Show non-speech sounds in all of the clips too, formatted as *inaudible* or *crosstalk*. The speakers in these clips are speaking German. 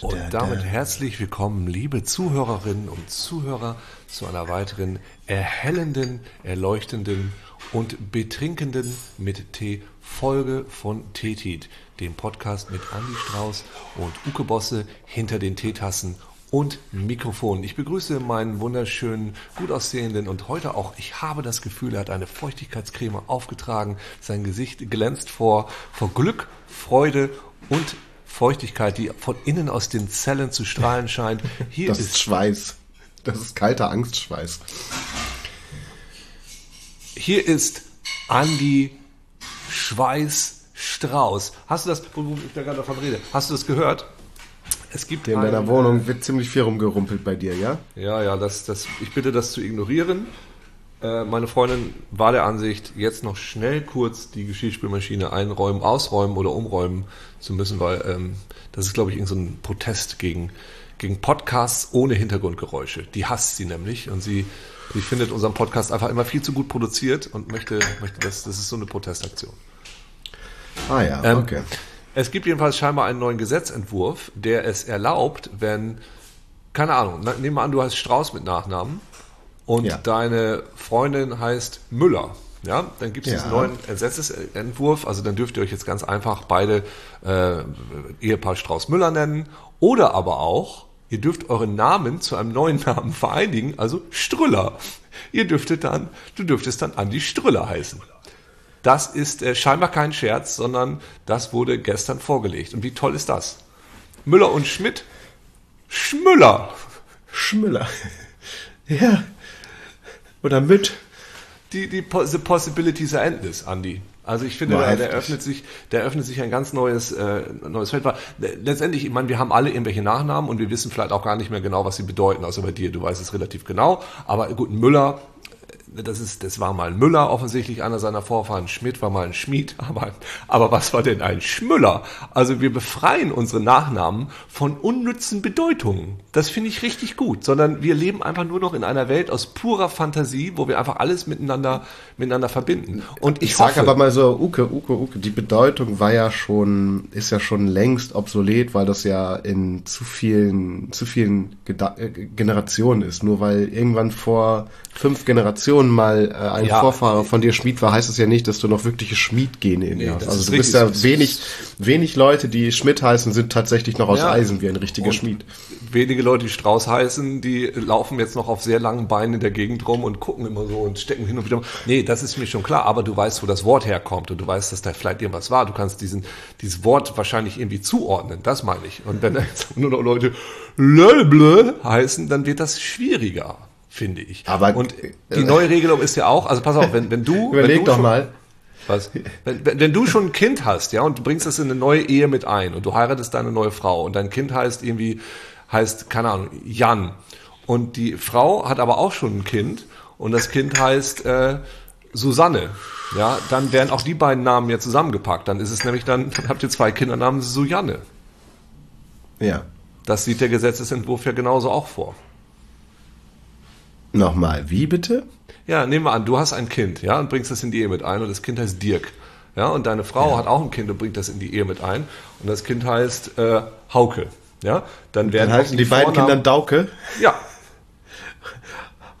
Und damit herzlich willkommen, liebe Zuhörerinnen und Zuhörer, zu einer weiteren erhellenden, erleuchtenden und betrinkenden mit Tee Folge von Tetit, dem Podcast mit Andy Strauß und Uke Bosse hinter den Teetassen und Mikrofon. Ich begrüße meinen wunderschönen, gut aussehenden und heute auch, ich habe das Gefühl, er hat eine Feuchtigkeitscreme aufgetragen. Sein Gesicht glänzt vor, vor Glück, Freude und Feuchtigkeit, die von innen aus den Zellen zu strahlen scheint. Hier das ist, Schweiß. Das ist kalter Angstschweiß. Hier ist Andi Schweiß Strauß. Hast du das, wo ich da gerade davon rede, hast du das gehört? Es gibt in deiner Wohnung wird ziemlich viel rumgerumpelt bei dir, ja? Ja, ja, das, das, ich bitte das zu ignorieren. Äh, meine Freundin war der Ansicht, jetzt noch schnell kurz die Geschirrspülmaschine einräumen, ausräumen oder umräumen zu müssen, weil ähm, das ist, glaube ich, irgendein so Protest gegen, gegen Podcasts ohne Hintergrundgeräusche. Die hasst sie nämlich und sie, sie findet unseren Podcast einfach immer viel zu gut produziert und möchte, möchte das, das ist so eine Protestaktion. Ah ja, ähm, okay. Es gibt jedenfalls scheinbar einen neuen Gesetzentwurf, der es erlaubt, wenn, keine Ahnung, nehmen wir an, du heißt Strauß mit Nachnamen und ja. deine Freundin heißt Müller. Ja, dann gibt es ja. diesen neuen Gesetzesentwurf. Also dann dürft ihr euch jetzt ganz einfach beide äh, Ehepaar Strauß-Müller nennen. Oder aber auch, ihr dürft euren Namen zu einem neuen Namen vereinigen, also Strüller. Ihr dürftet dann, du dürftest dann Andi Strüller heißen. Das ist äh, scheinbar kein Scherz, sondern das wurde gestern vorgelegt. Und wie toll ist das? Müller und Schmidt? Schmüller. Schmüller. *laughs* ja. Oder mit. Die, die the possibilities are endless, Andy. Also ich finde, da, der öffnet sich, der öffnet sich ein ganz neues, äh, neues Feld. Letztendlich, ich meine, wir haben alle irgendwelche Nachnamen und wir wissen vielleicht auch gar nicht mehr genau, was sie bedeuten, außer bei dir, du weißt es relativ genau. Aber gut, Müller das ist, das war mal Müller offensichtlich, einer seiner Vorfahren. Schmidt war mal ein Schmied, *laughs* aber, aber was war denn ein Schmüller? Also wir befreien unsere Nachnamen von unnützen Bedeutungen. Das finde ich richtig gut, sondern wir leben einfach nur noch in einer Welt aus purer Fantasie, wo wir einfach alles miteinander, miteinander verbinden. Und ich, ich sage aber mal so, Uke, Uke, Uke, die Bedeutung war ja schon, ist ja schon längst obsolet, weil das ja in zu vielen, zu vielen Geda äh, Generationen ist. Nur weil irgendwann vor fünf Generationen mal äh, ein ja. Vorfahre von dir Schmied war, heißt es ja nicht, dass du noch wirkliche Schmiedgene in dir nee, hast. Also du bist ja wenig, wenig Leute, die Schmidt heißen, sind tatsächlich noch aus ja. Eisen wie ein richtiger Schmied. Wenige Leute, die Strauß heißen, die laufen jetzt noch auf sehr langen Beinen in der Gegend rum und gucken immer so und stecken hin und wieder. Nee, das ist mir schon klar, aber du weißt, wo das Wort herkommt und du weißt, dass da vielleicht irgendwas war. Du kannst diesen, dieses Wort wahrscheinlich irgendwie zuordnen, das meine ich. Und wenn jetzt *laughs* nur noch Leute Löble heißen, dann wird das schwieriger finde ich. Aber und die neue Regelung ist ja auch, also pass auf, wenn, wenn du überleg wenn du doch schon, mal. Was? Wenn, wenn, du schon ein Kind hast, ja, und du bringst das in eine neue Ehe mit ein und du heiratest deine neue Frau und dein Kind heißt irgendwie heißt keine Ahnung Jan und die Frau hat aber auch schon ein Kind und das Kind heißt äh, Susanne. Ja, dann werden auch die beiden Namen ja zusammengepackt. Dann ist es nämlich dann, dann habt ihr zwei Kinder namens Sujanne. Ja. Das sieht der Gesetzesentwurf ja genauso auch vor. Nochmal, wie bitte? Ja, nehmen wir an, du hast ein Kind, ja, und bringst das in die Ehe mit ein und das Kind heißt Dirk. Ja, und deine Frau ja. hat auch ein Kind und bringt das in die Ehe mit ein und das Kind heißt äh, Hauke. Ja, dann werden dann heißen die, die beiden Kinder Dauke. Ja.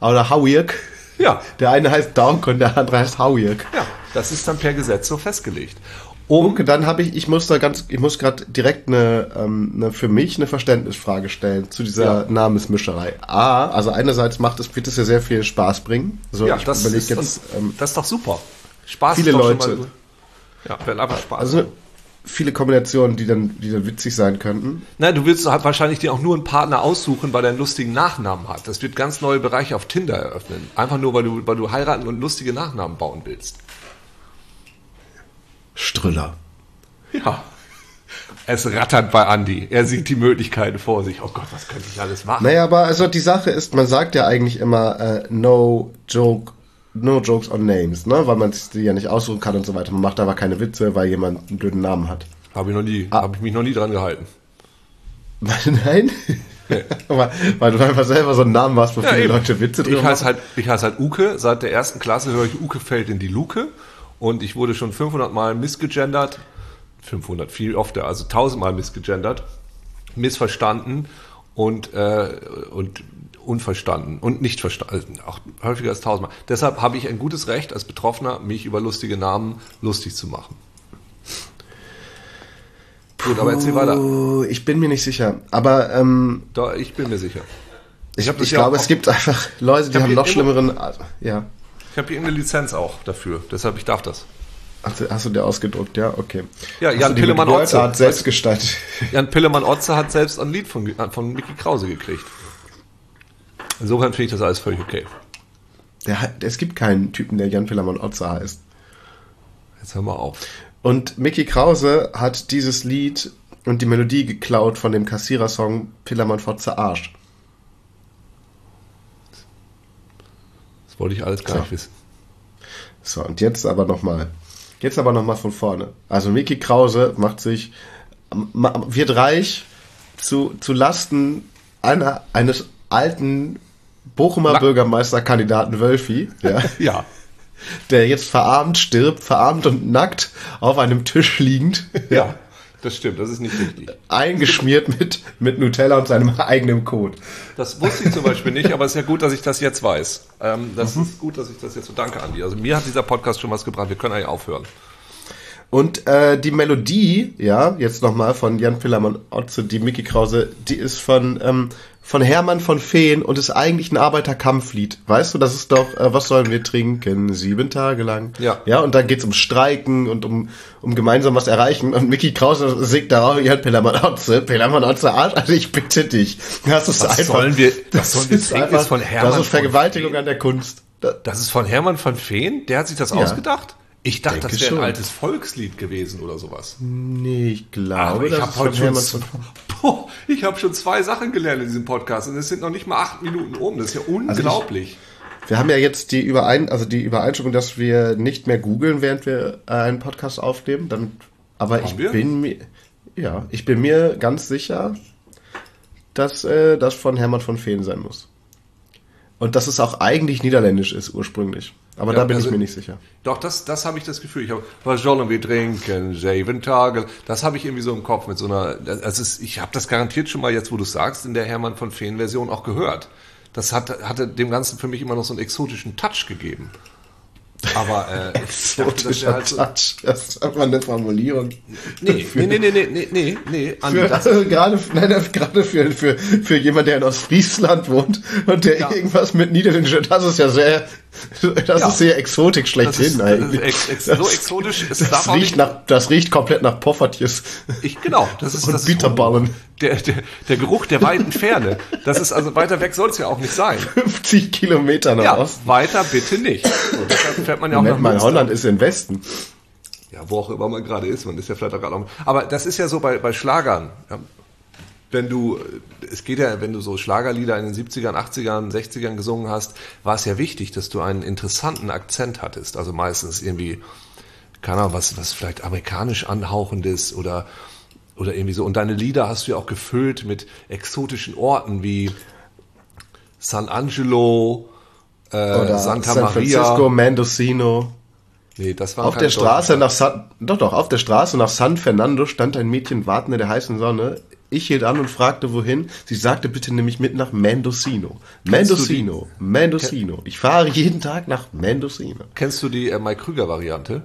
*laughs* Oder Hauirk. Ja. Der eine heißt Dauke und der andere heißt Hauirk. Ja, das ist dann per Gesetz so festgelegt. Um okay, dann habe ich, ich muss da ganz, ich muss gerade direkt eine, ähm, eine, für mich eine Verständnisfrage stellen zu dieser ja. Namensmischerei. A, also einerseits macht es, wird es ja sehr viel Spaß bringen. So, ja, das ist, jetzt, ähm, das ist doch super. Spaß viele ist doch Leute. Mal, ja, wenn einfach Spaß. Also viele Kombinationen, die dann, die dann witzig sein könnten. Na, du willst halt wahrscheinlich dir auch nur einen Partner aussuchen, weil er einen lustigen Nachnamen hat. Das wird ganz neue Bereiche auf Tinder eröffnen. Einfach nur, weil du, weil du heiraten und lustige Nachnamen bauen willst. Strüller. Ja. Es rattert bei Andy. Er sieht die Möglichkeiten vor sich. Oh Gott, was könnte ich alles machen? Naja, aber also die Sache ist, man sagt ja eigentlich immer äh, no joke, no jokes on names, ne? Weil man sich die ja nicht aussuchen kann und so weiter. Man macht aber keine Witze, weil jemand einen blöden Namen hat. Habe ich noch nie, ah. habe ich mich noch nie dran gehalten. *laughs* Nein? Nee. weil, weil, du einfach selber so einen Namen hast, wo ja, viele eben. Leute Witze drüber ich heiße halt, Ich heiße halt Uke. Seit der ersten Klasse höre ich Uke fällt in die Luke. Und ich wurde schon 500 Mal missgegendert. 500, viel öfter, also tausendmal missgegendert, missverstanden und, äh, und unverstanden und nicht verstanden, auch häufiger als tausendmal. Deshalb habe ich ein gutes Recht als Betroffener, mich über lustige Namen lustig zu machen. Gut, aber erzähl weiter. Ich bin mir nicht sicher, aber ähm, Doch, ich bin mir sicher. Ich, ich, ich glaube, es gibt einfach Leute, die haben noch schlimmeren. Also, ja. Ich habe hier irgendeine Lizenz auch dafür, deshalb ich darf das. Hast du, hast du dir ausgedruckt, ja, okay. Ja, Jan Pillemann-Otze hat selbst gestaltet. Jan Pillemann-Otze hat selbst ein Lied von, von Mickey Krause gekriegt. Insofern finde ich das alles völlig okay. Der, es gibt keinen Typen, der Jan Pillemann-Otze heißt. Jetzt hör mal auf. Und Mickey Krause hat dieses Lied und die Melodie geklaut von dem Kassierer-Song Pillermann Fotze Arsch. Wollte ich alles nicht wissen. So, und jetzt aber nochmal. Jetzt aber nochmal von vorne. Also Mickey Krause macht sich, wird reich zu, zu Lasten einer, eines alten Bochumer Na. Bürgermeisterkandidaten Wölfi. Ja. *laughs* ja der jetzt verarmt stirbt, verarmt und nackt auf einem Tisch liegend. Ja, *laughs* das stimmt, das ist nicht richtig. Eingeschmiert mit, mit Nutella und seinem eigenen Code. Das wusste ich zum Beispiel nicht, aber es ist ja gut, dass ich das jetzt weiß. Ähm, das mhm. ist gut, dass ich das jetzt so danke, Andi. Also mir hat dieser Podcast schon was gebracht. Wir können eigentlich aufhören. Und äh, die Melodie, ja, jetzt nochmal von Jan Pillermann Otze, die Mickey Krause, die ist von ähm, von Hermann von Feen und ist eigentlich ein Arbeiterkampflied. Weißt du, das ist doch, äh, was sollen wir trinken? Sieben Tage lang. Ja. Ja, und da geht's um Streiken und um, um gemeinsam was erreichen. Und Mickey Krause singt darauf, ja, Pellermann Otze, Pellermann Otze also ich bitte dich. Das ist was einfach. Sollen wir, was sollen wir trinken? Einfach, ist von Hermann das ist Vergewaltigung an der Kunst. Das ist von Hermann von Feen? Der hat sich das ja. ausgedacht? Ich dachte, Denke das wäre ein altes Volkslied gewesen oder sowas. Nee, ich glaube, ich habe heute schon, boah, *laughs* ich habe schon zwei Sachen gelernt in diesem Podcast und es sind noch nicht mal acht Minuten um. Das ist ja unglaublich. Also ich, wir haben ja jetzt die Überein, also die Übereinstimmung, dass wir nicht mehr googeln, während wir äh, einen Podcast aufnehmen. Damit, aber haben ich wir? bin mir, ja, ich bin mir ganz sicher, dass äh, das von Hermann von Feen sein muss. Und dass es auch eigentlich niederländisch ist ursprünglich. Aber ja, da bin also, ich mir nicht sicher. Doch, das, das habe ich das Gefühl. Ich habe, was sollen wir trinken? Sieben Tage. Das habe ich irgendwie so im Kopf mit so einer. Also es, ich habe das garantiert schon mal jetzt, wo du sagst, in der Hermann von Feen Version auch gehört. Das hat, hatte dem Ganzen für mich immer noch so einen exotischen Touch gegeben. Aber äh, *laughs* ich dachte, das halt Touch. Das ist einfach eine Formulierung. Nee, nee, nee, nee, nee, nee, nee. Für, also *laughs* gerade, nein, gerade für, für, für jemand, der in Ostfriesland wohnt und der ja. irgendwas mit Niederländisch, das ist ja sehr, *laughs* das ja. ist sehr exotisch schlechthin eigentlich. Ex, ex, so exotisch ist das, das riecht nach, das riecht komplett nach Poffertjes. Ich, genau, das ist und das Bitterballen. Ist der, der, der Geruch der weiten Ferne. Das ist also weiter weg soll es ja auch nicht sein. 50 Kilometer nach ja, Osten. Weiter bitte nicht. So, deshalb fährt man ja auch Moment, nach mal, Holland ist im Westen. Ja, wo auch immer man gerade ist, man ist ja vielleicht auch gerade auch. Aber das ist ja so bei, bei Schlagern. Ja, wenn du, es geht ja, wenn du so Schlagerlieder in den 70ern, 80ern, 60ern gesungen hast, war es ja wichtig, dass du einen interessanten Akzent hattest. Also meistens irgendwie, keine Ahnung, was, was vielleicht amerikanisch anhauchendes oder oder irgendwie so. Und deine Lieder hast du ja auch gefüllt mit exotischen Orten wie San Angelo, äh, oder Santa San Maria. Francisco, Mendocino. Nee, das war auf der Straße nach San, doch doch auf der Straße nach San Fernando stand ein Mädchen wartend in der heißen Sonne. Ich hielt an und fragte wohin. Sie sagte bitte nämlich mit nach Mendocino. Mendocino, Mendocino. Ich fahre jeden Tag nach Mendocino. Kennst du die äh, Mike Krüger Variante?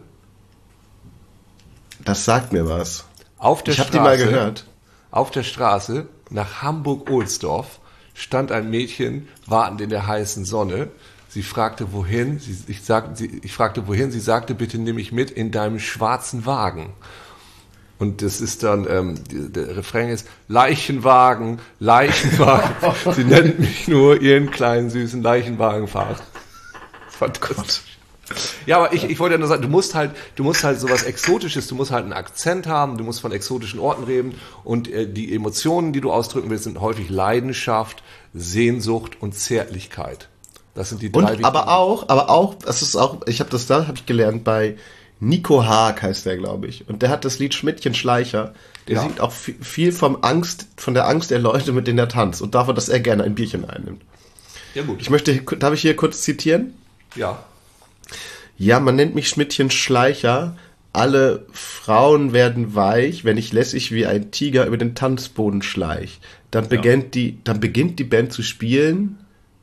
Das sagt mir was. Auf der ich habe die mal gehört. Auf der Straße nach Hamburg-Ohlsdorf stand ein Mädchen wartend in der heißen Sonne. Sie fragte, wohin? Sie, ich, sag, sie, ich fragte, wohin? Sie sagte, bitte nimm mich mit in deinem schwarzen Wagen. Und das ist dann, ähm, der Refrain ist Leichenwagen, Leichenwagen. *laughs* sie nennt mich nur ihren kleinen süßen Leichenwagenfahrer. Fantastisch. Ja, aber ich, ich wollte ja nur sagen, du musst halt, du musst halt sowas Exotisches, du musst halt einen Akzent haben, du musst von exotischen Orten reden und äh, die Emotionen, die du ausdrücken willst, sind häufig Leidenschaft, Sehnsucht und Zärtlichkeit. Das sind die drei. Und aber auch, aber auch, das ist auch, ich habe das da, habe ich gelernt bei Nico Haag heißt der, glaube ich, und der hat das Lied Schmidtchen Schleicher. Der ja. singt auch viel vom Angst, von der Angst der Leute, mit denen er tanzt und davon, dass er gerne ein Bierchen einnimmt. Ja gut. Ich möchte, darf ich hier kurz zitieren? Ja. Ja, man nennt mich Schmidtchen Schleicher, alle Frauen werden weich, wenn ich lässig wie ein Tiger über den Tanzboden schleich. Dann beginnt ja. die, dann beginnt die Band zu spielen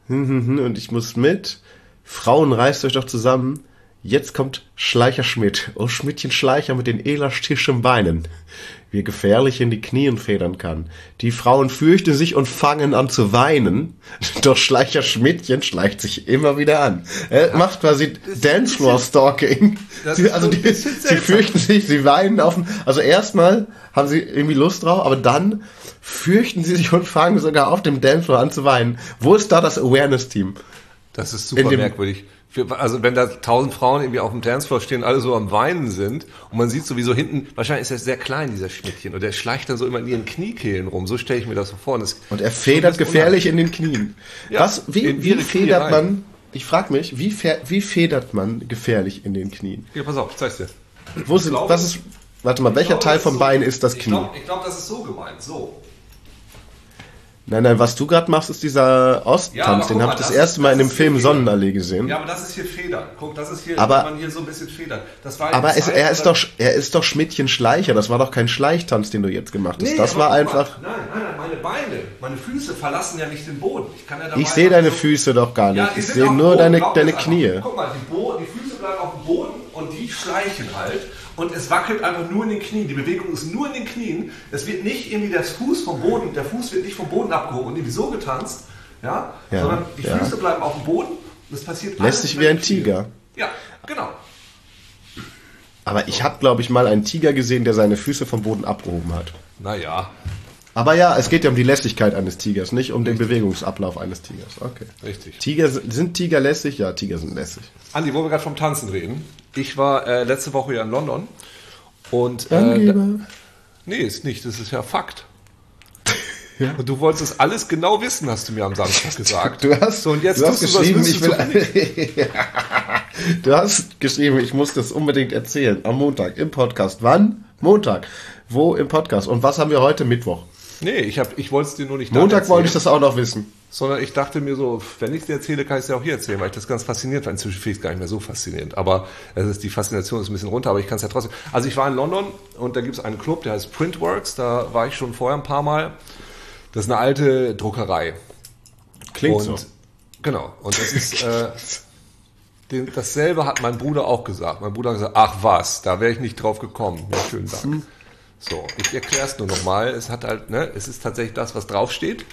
und ich muss mit. Frauen, reißt euch doch zusammen. Jetzt kommt Schleicher Schmidt. Oh Schmidtchen Schleicher mit den elastischen Beinen. Wie er gefährlich in die Knien federn kann. Die Frauen fürchten sich und fangen an zu weinen. *laughs* Doch Schleicher Schmidtchen schleicht sich immer wieder an. Er macht quasi Dancefloor-Stalking. Also die, sie fürchten sich, sie weinen auf dem, also erstmal haben sie irgendwie Lust drauf, aber dann fürchten sie sich und fangen sogar auf dem Dancefloor an zu weinen. Wo ist da das Awareness-Team? Das ist super merkwürdig. Für, also wenn da tausend Frauen irgendwie auf dem Dancefloor stehen, alle so am Weinen sind und man sieht sowieso hinten, wahrscheinlich ist er sehr klein, dieser Schnittchen, und er schleicht dann so immer in ihren Kniekehlen rum. So stelle ich mir das so vor. Und, das, und er federt gefährlich in den Knien. Ja, Was, wie, wie federt man, ich frage mich, wie, wie federt man gefährlich in den Knien? Ja, pass auf, ich zeig's dir. Wo sind, glaube, was ist, warte mal, welcher Teil vom so, Bein ist das Knie? Ich glaube, glaub, das ist so gemeint, so. Nein, nein, was du gerade machst, ist dieser Osttanz. Ja, den habe ich das, das erste Mal in dem Film Sonnenallee gesehen. Ja, aber das ist hier Federn. Guck, das ist hier, aber, man hier so ein bisschen Federn. aber es, er ist doch, er ist doch Schmidtchen Schleicher. Das war doch kein Schleichtanz, den du jetzt gemacht hast. Nee, das war einfach. Nein, nein, nein, meine Beine, meine Füße verlassen ja nicht den Boden. Ich, kann ja ich sehe deine so Füße doch gar nicht. Ja, ich sehe nur Boden, deine, deine Knie. Guck mal, die, Bo die Füße bleiben auf dem Boden und die schleichen halt und es wackelt einfach nur in den Knien. Die Bewegung ist nur in den Knien. Es wird nicht irgendwie das Fuß vom Boden, der Fuß wird nicht vom Boden abgehoben und irgendwie so getanzt, ja, ja sondern die ja. Füße bleiben auf dem Boden. Das passiert Lässt sich wie ein Tiger. Ja, genau. Aber ich habe, glaube ich, mal einen Tiger gesehen, der seine Füße vom Boden abgehoben hat. Naja. Aber ja, es geht ja um die Lässigkeit eines Tigers, nicht um Richtig. den Bewegungsablauf eines Tigers. Okay. Richtig. Tiger, sind Tiger lässig? Ja, Tiger sind lässig. Andi, wo wir gerade vom Tanzen reden. Ich war äh, letzte Woche ja in London und äh, da, nee, ist nicht, das ist ja Fakt. *laughs* Ja. Und du wolltest alles genau wissen, hast du mir am Samstag *laughs* gesagt. Du hast, so, und jetzt du hast geschrieben, ich will, *laughs* Du hast geschrieben, ich muss das unbedingt erzählen. Am Montag im Podcast. Wann? Montag. Wo im Podcast? Und was haben wir heute? Mittwoch. Nee, ich, hab, ich wollte es dir nur nicht Montag wollte ich das auch noch wissen. Sondern ich dachte mir so, wenn ich es dir erzähle, kann ich es dir auch hier erzählen, weil ich das ganz faszinierend fand. Inzwischen finde ich es gar nicht mehr so faszinierend. Aber es ist, die Faszination ist ein bisschen runter, aber ich kann es ja trotzdem. Also ich war in London und da gibt es einen Club, der heißt Printworks. Da war ich schon vorher ein paar Mal. Das ist eine alte Druckerei. Klingt und, so. Genau. Und das ist... *laughs* Äh, den, dasselbe hat mein Bruder auch gesagt. Mein Bruder hat gesagt, ach was, da wäre ich nicht drauf gekommen. Ja, schönen Dank. So, ich erkläre es nur nochmal. Es hat halt, ne, es ist tatsächlich das, was draufsteht.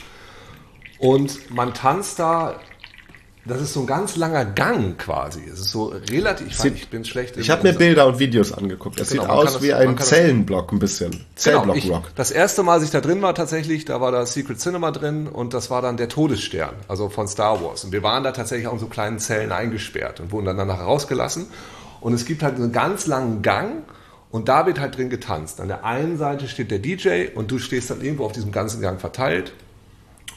Und man tanzt da, das ist so ein ganz langer Gang quasi. Es ist so relativ, ich, Sieht, ich bin schlecht. Ich habe mir Bilder und Videos angeguckt. Es genau, sieht aus das, wie ein Zellenblock ein bisschen. Zellblock-Rock. Genau, das erste Mal, als ich da drin war tatsächlich, da war da Secret Cinema drin und das war dann der Todesstern, also von Star Wars. Und wir waren da tatsächlich auch in so kleinen Zellen eingesperrt und wurden dann danach rausgelassen. Und es gibt halt einen ganz langen Gang und da wird halt drin getanzt. An der einen Seite steht der DJ und du stehst dann irgendwo auf diesem ganzen Gang verteilt.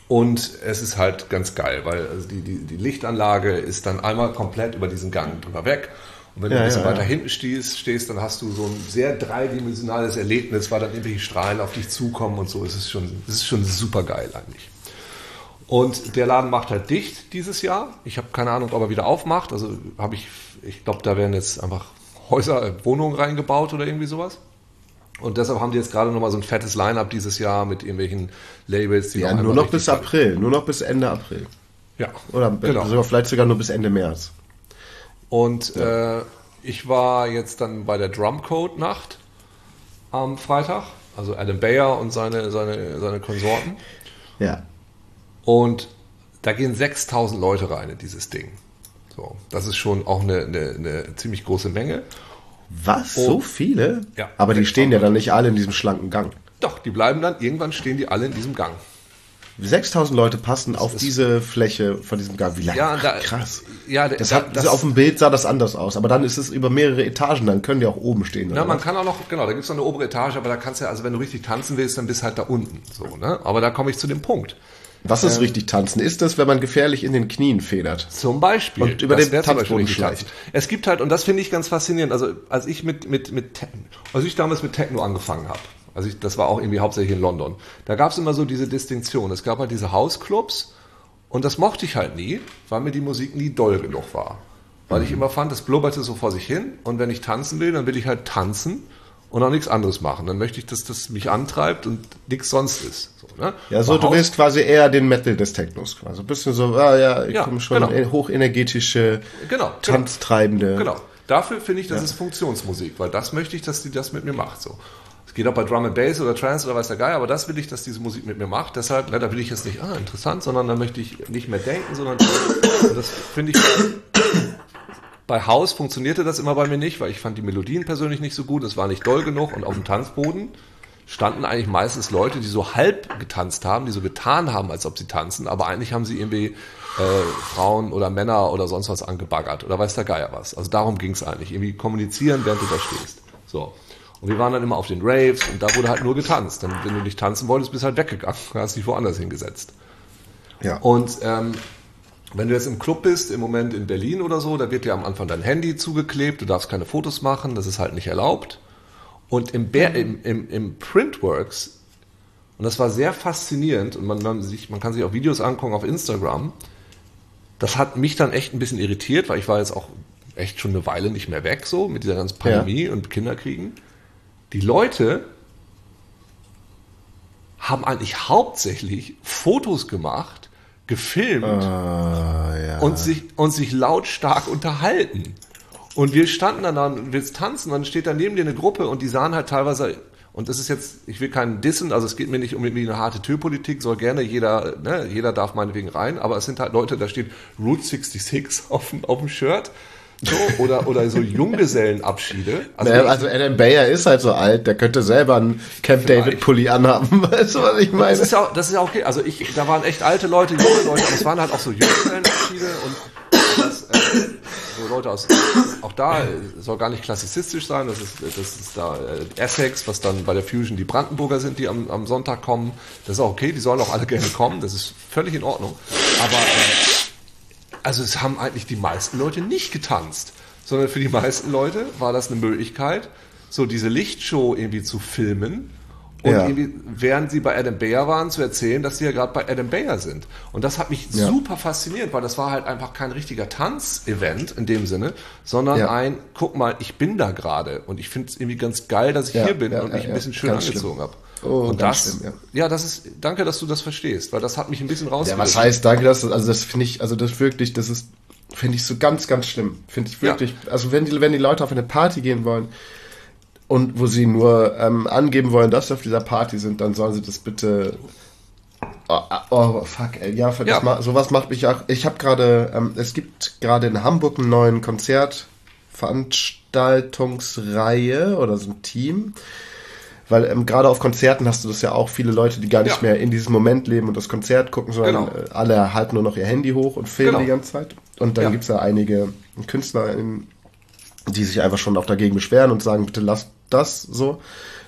Und es ist halt ganz geil, weil also die, die, die Lichtanlage ist dann einmal komplett über diesen Gang drüber weg. Und wenn ja, du ein bisschen ja, weiter ja. hinten stehst, stehst, dann hast du so ein sehr dreidimensionales Erlebnis, weil dann irgendwelche Strahlen auf dich zukommen und so. Es ist schon, es ist schon super geil eigentlich. Und der Laden macht halt dicht dieses Jahr. Ich habe keine Ahnung, ob er wieder aufmacht. Also habe ich, ich glaube, da werden jetzt einfach Häuser, Wohnungen reingebaut oder irgendwie sowas. Und deshalb haben die jetzt gerade nochmal so ein fettes Line-up dieses Jahr mit irgendwelchen Labels. Die ja, nur noch bis April, nur noch bis Ende April. Ja. Oder genau. sogar, vielleicht sogar nur bis Ende März. Und ja. äh, ich war jetzt dann bei der Drumcode-Nacht am Freitag. Also Adam Bayer und seine, seine, seine Konsorten. Ja. Und da gehen 6000 Leute rein in dieses Ding. So, das ist schon auch eine, eine, eine ziemlich große Menge. Was? Und, so viele? Ja. Aber die stehen ja dann nicht alle in diesem schlanken Gang. Doch, die bleiben dann, irgendwann stehen die alle in diesem Gang. 6000 Leute passen das auf diese Fläche von diesem Gang. Wie lange? Ja, da, krass. Ja, das, da, hat, das auf dem Bild sah das anders aus, aber dann ist es über mehrere Etagen, dann können die auch oben stehen. Na, man was? kann auch noch, genau, da gibt es noch eine obere Etage, aber da kannst du ja, also wenn du richtig tanzen willst, dann bist du halt da unten. So, ne? Aber da komme ich zu dem Punkt. Was ist ähm, richtig tanzen? Ist das, wenn man gefährlich in den Knien federt? Zum Beispiel. Und über das den Tanzboden schleicht. Es gibt halt, und das finde ich ganz faszinierend, also als ich mit, mit, mit, als ich damals mit Techno angefangen habe, also ich, das war auch irgendwie hauptsächlich in London, da gab es immer so diese Distinktion. Es gab halt diese Hausclubs und das mochte ich halt nie, weil mir die Musik nie doll genug war. weil mhm. ich immer fand, das blubberte so vor sich hin und wenn ich tanzen will, dann will ich halt tanzen und auch nichts anderes machen. Dann möchte ich, dass das mich antreibt und nichts sonst ist. So, ne? Ja, so, Bei du willst quasi eher den Metal des Technos quasi. Ein bisschen so, ah ja, ich ja, komme schon genau. hochenergetische, genau, genau. tanztreibende. Genau. Dafür finde ich, das ja. ist Funktionsmusik, weil das möchte ich, dass die das mit mir macht. So. Es geht auch bei Drum and Bass oder Trance oder weiß der Geil, aber das will ich, dass diese Musik mit mir macht. Deshalb, na, da will ich jetzt nicht, ah, interessant, sondern da möchte ich nicht mehr denken, sondern das finde ich bei House funktionierte das immer bei mir nicht, weil ich fand die Melodien persönlich nicht so gut, es war nicht doll genug und auf dem Tanzboden standen eigentlich meistens Leute, die so halb getanzt haben, die so getan haben, als ob sie tanzen, aber eigentlich haben sie irgendwie äh, Frauen oder Männer oder sonst was angebaggert oder weiß der Geier was. Also darum ging es eigentlich, irgendwie kommunizieren, während du da stehst. So. Und wir waren dann immer auf den Raves und da wurde halt nur getanzt. Dann, wenn du nicht tanzen wolltest, bist du halt weggegangen, hast dich woanders hingesetzt. Ja. Und ähm, wenn du jetzt im Club bist, im Moment in Berlin oder so, da wird dir am Anfang dein Handy zugeklebt, du darfst keine Fotos machen, das ist halt nicht erlaubt. Und im, Bär, im, im, im Printworks, und das war sehr faszinierend, und man, man, sich, man kann sich auch Videos angucken auf Instagram, das hat mich dann echt ein bisschen irritiert, weil ich war jetzt auch echt schon eine Weile nicht mehr weg, so mit dieser ganzen Pandemie ja. und Kinderkriegen. Die Leute haben eigentlich hauptsächlich Fotos gemacht gefilmt uh, ja. und, sich, und sich lautstark unterhalten. Und wir standen dann da und willst tanzen, dann steht da neben dir eine Gruppe und die sahen halt teilweise, und das ist jetzt, ich will keinen Dissen, also es geht mir nicht um irgendwie eine harte Türpolitik, soll gerne jeder, ne, jeder darf meinetwegen rein, aber es sind halt Leute, da steht Route 66 *laughs* auf dem, auf dem Shirt so, oder, oder so Junggesellenabschiede. Also, naja, also Adam Bayer ist halt so alt, der könnte selber einen Camp David Pulli anhaben, *laughs* weißt du, was ich meine? Das ist ja, das ist ja okay. Also ich, da waren echt alte Leute, junge Leute, aber es waren halt auch so Junggesellenabschiede und das, äh, so Leute aus, auch da soll gar nicht klassizistisch sein, das ist, das ist da äh, Essex, was dann bei der Fusion die Brandenburger sind, die am, am Sonntag kommen. Das ist auch okay, die sollen auch alle gerne kommen, das ist völlig in Ordnung. Aber äh, also es haben eigentlich die meisten Leute nicht getanzt, sondern für die meisten Leute war das eine Möglichkeit, so diese Lichtshow irgendwie zu filmen und ja. irgendwie, während sie bei Adam Bayer waren, zu erzählen, dass sie ja gerade bei Adam Bayer sind. Und das hat mich ja. super fasziniert, weil das war halt einfach kein richtiger Tanzevent in dem Sinne, sondern ja. ein, guck mal, ich bin da gerade und ich finde es irgendwie ganz geil, dass ich hier bin und mich ein bisschen schön angezogen habe. Oh, und das, schlimm, ja. ja, das ist, danke, dass du das verstehst, weil das hat mich ein bisschen rausgelöst. Ja, was heißt, danke, dass, also das finde ich, also das wirklich, das ist, finde ich so ganz, ganz schlimm. Finde ich wirklich, ja. also wenn die, wenn die Leute auf eine Party gehen wollen und wo sie nur ähm, angeben wollen, dass sie auf dieser Party sind, dann sollen sie das bitte Oh, oh, fuck, ey. Ja, ja. Das, sowas macht mich auch. Ich habe gerade, ähm, es gibt gerade in Hamburg einen neuen Konzertveranstaltungsreihe oder so ein Team. Weil ähm, gerade auf Konzerten hast du das ja auch viele Leute, die gar nicht ja. mehr in diesem Moment leben und das Konzert gucken, sondern genau. äh, alle halten nur noch ihr Handy hoch und filmen genau. die ganze Zeit. Und dann ja. gibt's ja einige Künstler, die sich einfach schon auch dagegen beschweren und sagen, bitte lasst das so.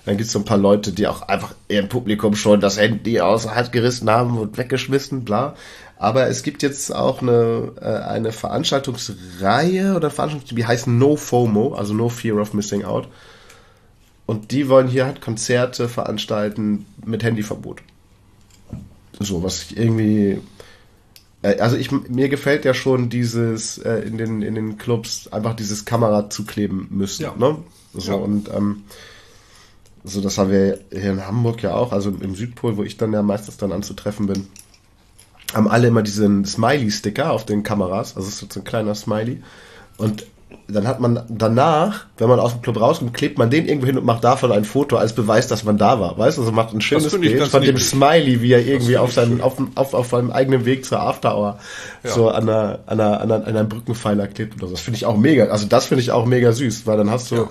Dann gibt's so ein paar Leute, die auch einfach im Publikum schon das Handy aus der Hand gerissen haben und weggeschmissen, bla. Aber es gibt jetzt auch eine, äh, eine Veranstaltungsreihe oder Veranstaltung, die heißt No FOMO, also No Fear of Missing Out. Und die wollen hier halt Konzerte veranstalten mit Handyverbot. So, was ich irgendwie. Äh, also ich, mir gefällt ja schon dieses äh, in den in den Clubs einfach dieses Kamera zukleben müssen. Ja. Ne? So ja. und ähm, so das haben wir hier in Hamburg ja auch, also im Südpol, wo ich dann ja meistens dann anzutreffen bin, haben alle immer diesen Smiley-Sticker auf den Kameras, also es ist so ein kleiner Smiley. Und dann hat man danach, wenn man aus dem Club rauskommt, klebt man den irgendwo hin und macht davon ein Foto als Beweis, dass man da war. Weißt du, also macht ein schönes Bild von dem Smiley, wie er irgendwie auf seinem, auf, auf, auf seinem eigenen Weg zur After Hour ja. so an einer, an einer, an einer, an einem Brückenpfeiler klebt oder so. Das finde ich auch mega. Also das finde ich auch mega süß, weil dann hast du, ja.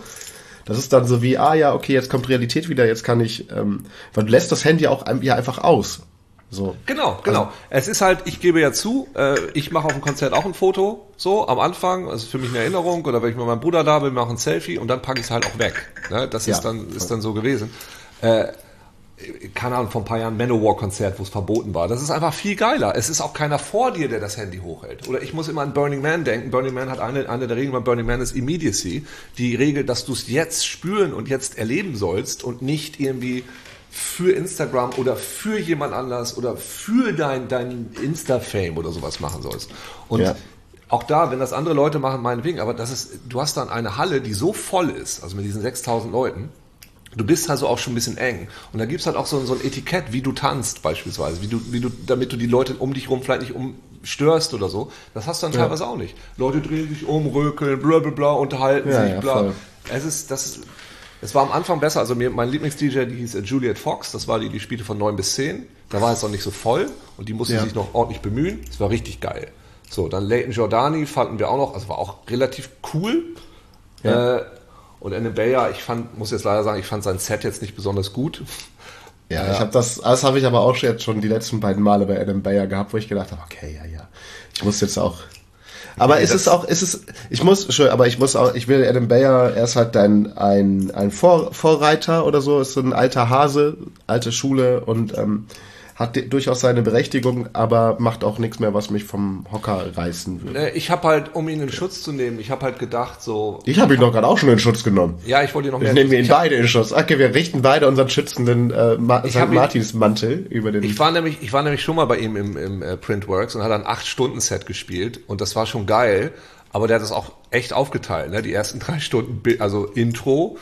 das ist dann so wie, ah ja, okay, jetzt kommt Realität wieder, jetzt kann ich, ähm, weil du lässt das Handy auch ja einfach aus. So. Genau, genau. Also, es ist halt, ich gebe ja zu, äh, ich mache auf dem Konzert auch ein Foto, so am Anfang, also für mich eine Erinnerung, oder wenn ich mit meinem Bruder da bin, mache ein Selfie und dann packe ich es halt auch weg. Ne? Das ja, ist dann ist dann so gewesen. Äh, keine Ahnung, vor ein paar Jahren Manowar-Konzert, wo es verboten war. Das ist einfach viel geiler. Es ist auch keiner vor dir, der das Handy hochhält. Oder ich muss immer an Burning Man denken. Burning Man hat eine, eine der Regeln bei Burning Man ist Immediacy. Die Regel, dass du es jetzt spüren und jetzt erleben sollst und nicht irgendwie für Instagram oder für jemand anders oder für dein, dein Insta-Fame oder sowas machen sollst. Und ja. auch da, wenn das andere Leute machen, meinetwegen, aber das ist, du hast dann eine Halle, die so voll ist, also mit diesen 6000 Leuten, du bist also auch schon ein bisschen eng. Und da gibt's halt auch so, so ein Etikett, wie du tanzt beispielsweise, wie du, wie du, damit du die Leute um dich rum vielleicht nicht umstörst oder so. Das hast du dann ja. teilweise auch nicht. Leute drehen sich um, rökeln, bla bla bla, unterhalten ja, sich, ja, bla. Voll. Es ist, das es war am Anfang besser, also mir, mein Lieblings-DJ, die hieß Juliet Fox, das war die, die spielte von 9 bis 10. Da war es noch nicht so voll und die musste sich noch ordentlich bemühen. Es war richtig geil. So, dann Leighton Jordani fanden wir auch noch, also war auch relativ cool. Ja. Äh, und Anne Bayer, ich fand, muss jetzt leider sagen, ich fand sein Set jetzt nicht besonders gut. Ja, ja. ich habe das, das habe ich aber auch jetzt schon die letzten beiden Male bei Adam Bayer gehabt, wo ich gedacht habe, okay, ja, ja, ich muss jetzt auch. Aber nee, ist es auch, ist es, ich muss, aber ich muss auch, ich will Adam Bayer, er ist halt ein, ein, ein Vor, Vorreiter oder so, ist so ein alter Hase, alte Schule und ähm, hat durchaus seine Berechtigung, aber macht auch nichts mehr, was mich vom Hocker reißen würde. Ich habe halt, um ihn in Schutz zu nehmen, ich habe halt gedacht, so. Ich habe ihn doch gerade auch schon in Schutz genommen. Ja, ich wollte ihn noch mehr. Ich nehme ihn beide in Schutz. Okay, wir richten beide unseren schützenden äh, Ma St. Martins Mantel über den. Ich war nämlich, ich war nämlich schon mal bei ihm im, im äh, Printworks und hat ein acht Stunden Set gespielt und das war schon geil. Aber der hat das auch echt aufgeteilt. Ne? Die ersten drei Stunden, also Intro,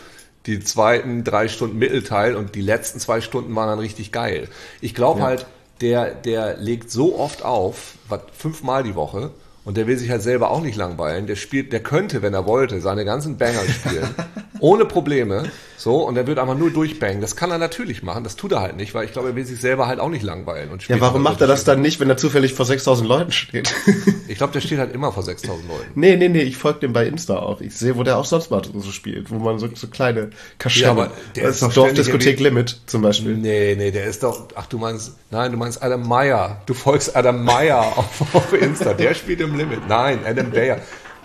die zweiten drei Stunden Mittelteil und die letzten zwei Stunden waren dann richtig geil. Ich glaube ja. halt, der, der legt so oft auf, was, fünfmal die Woche, und der will sich halt selber auch nicht langweilen. Der spielt, der könnte, wenn er wollte, seine ganzen Banger spielen. *laughs* ohne Probleme. So, und er wird einfach nur durchbangen. Das kann er natürlich machen, das tut er halt nicht, weil ich glaube, er will sich selber halt auch nicht langweilen. Und ja, warum macht er das dann nicht, wenn er zufällig vor 6000 Leuten steht? *laughs* ich glaube, der steht halt immer vor 6000 Leuten. Nee, nee, nee, ich folge dem bei Insta auch. Ich sehe, wo der auch sonst mal so spielt, wo man so, so kleine Kaschemme. Ja, aber der das ist doch Dorfdiskothek Limit zum Beispiel. Nee, nee, der ist doch, ach du meinst, nein, du meinst Adam Meyer. Du folgst Adam Meyer *laughs* auf, auf Insta. Der spielt im Limit. Nein, Adam Bayer.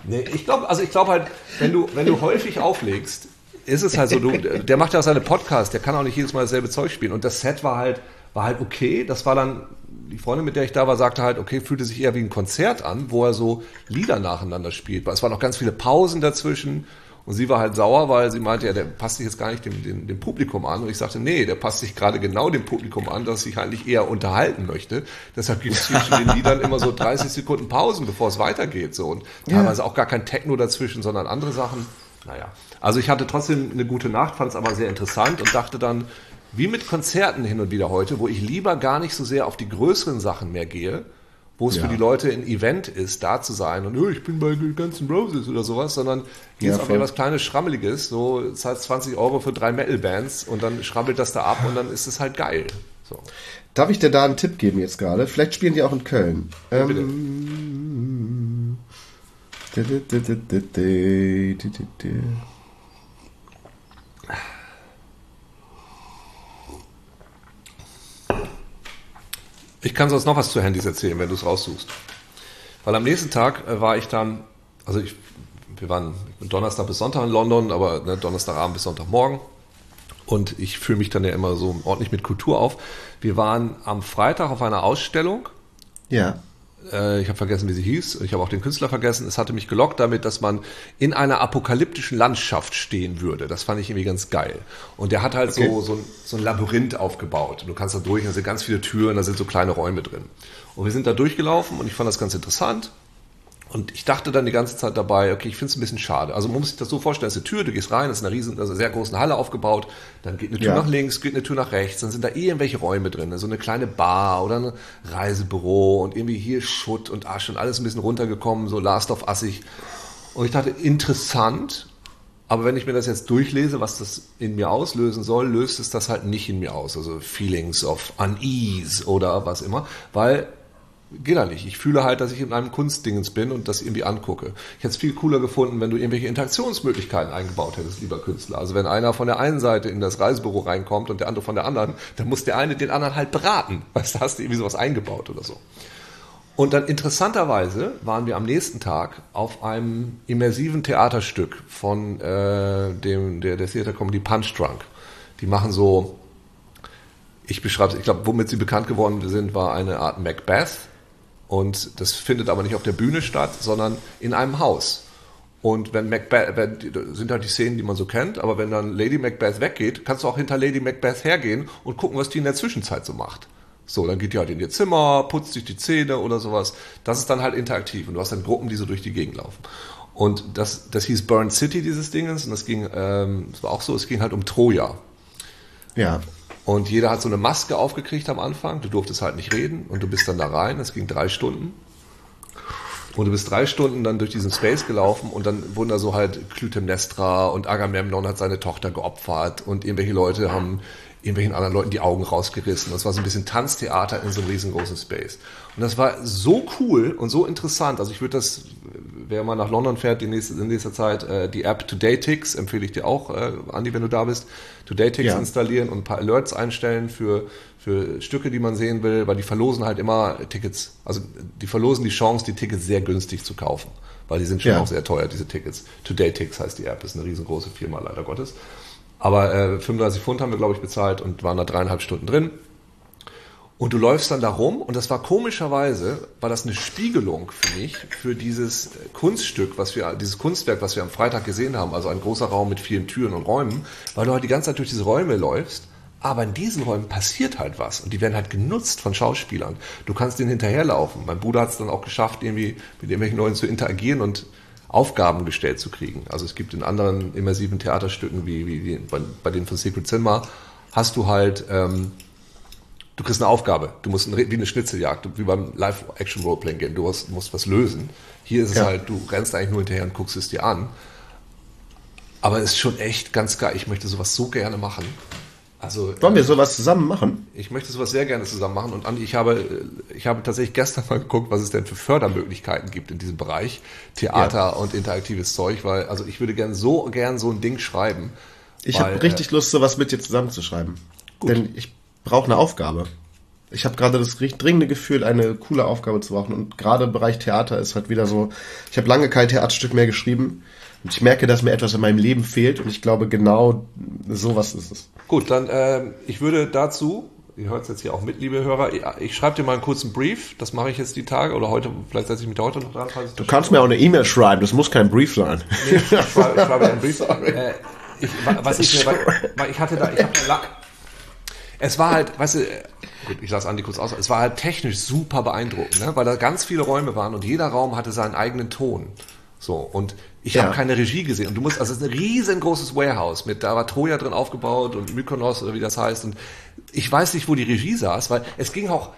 Nee, ich glaube, also ich glaube halt, wenn du, wenn du häufig auflegst, ist es halt so, du, der macht ja auch seine Podcasts, der kann auch nicht jedes Mal dasselbe Zeug spielen. Und das Set war halt, war halt okay. Das war dann, die Freundin, mit der ich da war, sagte halt, okay, fühlte sich eher wie ein Konzert an, wo er so Lieder nacheinander spielt. Weil es waren noch ganz viele Pausen dazwischen. Und sie war halt sauer, weil sie meinte, ja, der passt sich jetzt gar nicht dem, dem, dem Publikum an. Und ich sagte, nee, der passt sich gerade genau dem Publikum an, das sich eigentlich eher unterhalten möchte. Deshalb gibt es zwischen den Liedern immer so 30 Sekunden Pausen, bevor es weitergeht. So. Und teilweise ja. auch gar kein Techno dazwischen, sondern andere Sachen. Naja. Also ich hatte trotzdem eine gute Nacht, fand es aber sehr interessant und dachte dann, wie mit Konzerten hin und wieder heute, wo ich lieber gar nicht so sehr auf die größeren Sachen mehr gehe, wo es ja. für die Leute ein Event ist, da zu sein und oh, ich bin bei ganzen Roses oder sowas, sondern hier ja, ist auch wieder was kleines Schrammeliges, so zahlt 20 Euro für drei Metal-Bands und dann schrabbelt das da ab und dann ist es halt geil. So. Darf ich dir da einen Tipp geben jetzt gerade? Vielleicht spielen die auch in Köln. Ja, ähm, Ich kann sonst noch was zu Handys erzählen, wenn du es raussuchst. Weil am nächsten Tag äh, war ich dann, also ich, wir waren Donnerstag bis Sonntag in London, aber ne, Donnerstagabend bis Sonntagmorgen. Und ich fühle mich dann ja immer so ordentlich mit Kultur auf. Wir waren am Freitag auf einer Ausstellung. Ja. Äh, ich habe vergessen, wie sie hieß. Ich habe auch den Künstler vergessen. Es hatte mich gelockt damit, dass man in einer apokalyptischen Landschaft stehen würde. Das fand ich irgendwie ganz geil. Und der hat halt okay. so, so, ein, so ein Labyrinth aufgebaut. Und du kannst da durch, da sind ganz viele Türen, da sind so kleine Räume drin. Und wir sind da durchgelaufen und ich fand das ganz interessant. Und ich dachte dann die ganze Zeit dabei, okay, ich finde es ein bisschen schade. Also man muss sich das so vorstellen, es ist eine Tür, du gehst rein, es ist eine riesen, also sehr große Halle aufgebaut, dann geht eine Tür ja. nach links, geht eine Tür nach rechts, dann sind da irgendwelche Räume drin, so eine kleine Bar oder ein Reisebüro und irgendwie hier Schutt und Asche und alles ein bisschen runtergekommen, so Last of Assig. Und ich dachte, interessant, aber wenn ich mir das jetzt durchlese, was das in mir auslösen soll, löst es das halt nicht in mir aus. Also Feelings of Unease oder was immer, weil geht da nicht. Ich fühle halt, dass ich in einem Kunstdingens bin und das irgendwie angucke. Ich hätte es viel cooler gefunden, wenn du irgendwelche Interaktionsmöglichkeiten eingebaut hättest, lieber Künstler. Also wenn einer von der einen Seite in das Reisebüro reinkommt und der andere von der anderen, dann muss der eine den anderen halt beraten. Weißt du, hast du irgendwie sowas eingebaut oder so. Und dann interessanterweise waren wir am nächsten Tag auf einem immersiven Theaterstück von äh, dem der, der Theater Comedy Punch Drunk. Die machen so, ich beschreibe es, ich glaube, womit sie bekannt geworden sind, war eine Art Macbeth und das findet aber nicht auf der Bühne statt, sondern in einem Haus. Und wenn Macbeth, wenn, sind halt die Szenen, die man so kennt, aber wenn dann Lady Macbeth weggeht, kannst du auch hinter Lady Macbeth hergehen und gucken, was die in der Zwischenzeit so macht. So, dann geht die halt in ihr Zimmer, putzt sich die Zähne oder sowas. Das ist dann halt interaktiv und du hast dann Gruppen, die so durch die Gegend laufen. Und das, das hieß Burn City, dieses Dingens, und das ging, ähm, das war auch so, es ging halt um Troja. Ja. Und jeder hat so eine Maske aufgekriegt am Anfang. Du durftest halt nicht reden und du bist dann da rein. Es ging drei Stunden. Und du bist drei Stunden dann durch diesen Space gelaufen und dann wurden da so halt Clytemnestra und Agamemnon hat seine Tochter geopfert und irgendwelche Leute haben irgendwelchen anderen Leuten die Augen rausgerissen. Das war so ein bisschen Tanztheater in so einem riesengroßen Space. Und das war so cool und so interessant. Also ich würde das, wer mal nach London fährt die nächste, in nächster Zeit, äh, die App Todaytix empfehle ich dir auch, äh, Andi, wenn du da bist, Todaytix ja. installieren und ein paar Alerts einstellen für, für Stücke, die man sehen will, weil die verlosen halt immer Tickets. Also die verlosen die Chance, die Tickets sehr günstig zu kaufen. Weil die sind schon ja. auch sehr teuer, diese Tickets. Todaytix heißt die App, ist eine riesengroße Firma, leider Gottes. Aber äh, 35 Pfund haben wir, glaube ich, bezahlt und waren da dreieinhalb Stunden drin. Und du läufst dann da rum und das war komischerweise, war das eine Spiegelung für mich, für dieses Kunststück, was wir, dieses Kunstwerk, was wir am Freitag gesehen haben, also ein großer Raum mit vielen Türen und Räumen, weil du halt die ganze Zeit durch diese Räume läufst, aber in diesen Räumen passiert halt was und die werden halt genutzt von Schauspielern. Du kannst denen hinterherlaufen. Mein Bruder hat es dann auch geschafft, irgendwie mit irgendwelchen Leuten zu interagieren und Aufgaben gestellt zu kriegen. Also es gibt in anderen immersiven Theaterstücken wie, wie bei, bei denen von Secret Cinema hast du halt ähm, du kriegst eine Aufgabe. Du musst wie eine Schnitzeljagd, wie beim Live-Action-Roleplaying-Game. Du musst, musst was lösen. Hier ist ja. es halt, du rennst eigentlich nur hinterher und guckst es dir an. Aber es ist schon echt ganz geil. Ich möchte sowas so gerne machen. Also, Wollen wir sowas zusammen machen? Ich möchte sowas sehr gerne zusammen machen. Und Andi, ich habe, ich habe tatsächlich gestern *laughs* mal geguckt, was es denn für Fördermöglichkeiten gibt in diesem Bereich Theater ja. und interaktives Zeug, weil, also ich würde gerne so gern so ein Ding schreiben. Ich habe richtig äh, Lust, sowas mit dir zusammenzuschreiben. Gut. Denn ich brauche eine Aufgabe. Ich habe gerade das dringende Gefühl, eine coole Aufgabe zu brauchen. Und gerade im Bereich Theater ist halt wieder so, ich habe lange kein Theaterstück mehr geschrieben. Und ich merke, dass mir etwas in meinem Leben fehlt. Und ich glaube, genau sowas ist es. Gut, dann äh, ich würde dazu, ihr hört es jetzt hier auch mit, liebe Hörer, ich, schreibe dir mal einen kurzen Brief. Das mache ich jetzt die Tage oder heute, vielleicht setze ich mich heute noch dran. du kannst mir auch eine E-Mail schreiben, das muss kein Brief sein. Nee, ich schreibe, ich schreibe einen Brief. *laughs* Äh, ich, was ich, weil, weil ich hatte da, ich habe es war halt, weißt du, gut, ich lasse Andi kurz aus, es war halt technisch super beeindruckend, ne? weil da ganz viele Räume waren und jeder Raum hatte seinen eigenen Ton. So, und ich ja. habe keine Regie gesehen. Und du musst, also es ist ein riesengroßes Warehouse mit, da war Troja drin aufgebaut und Mykonos oder wie das heißt. Und ich weiß nicht, wo die Regie saß, weil es ging auch,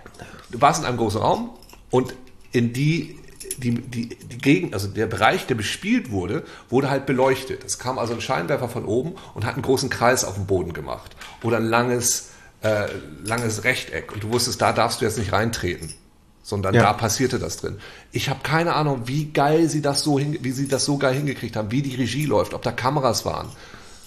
du warst in einem großen Raum und in die, die, die, die Gegend, also der Bereich, der bespielt wurde, wurde halt beleuchtet. Es kam also ein Scheinwerfer von oben und hat einen großen Kreis auf dem Boden gemacht. Oder ein langes, äh, langes Rechteck und du wusstest, da darfst du jetzt nicht reintreten, sondern ja. da passierte das drin. Ich habe keine Ahnung, wie geil sie das so, wie sie das so geil hingekriegt haben, wie die Regie läuft, ob da Kameras waren.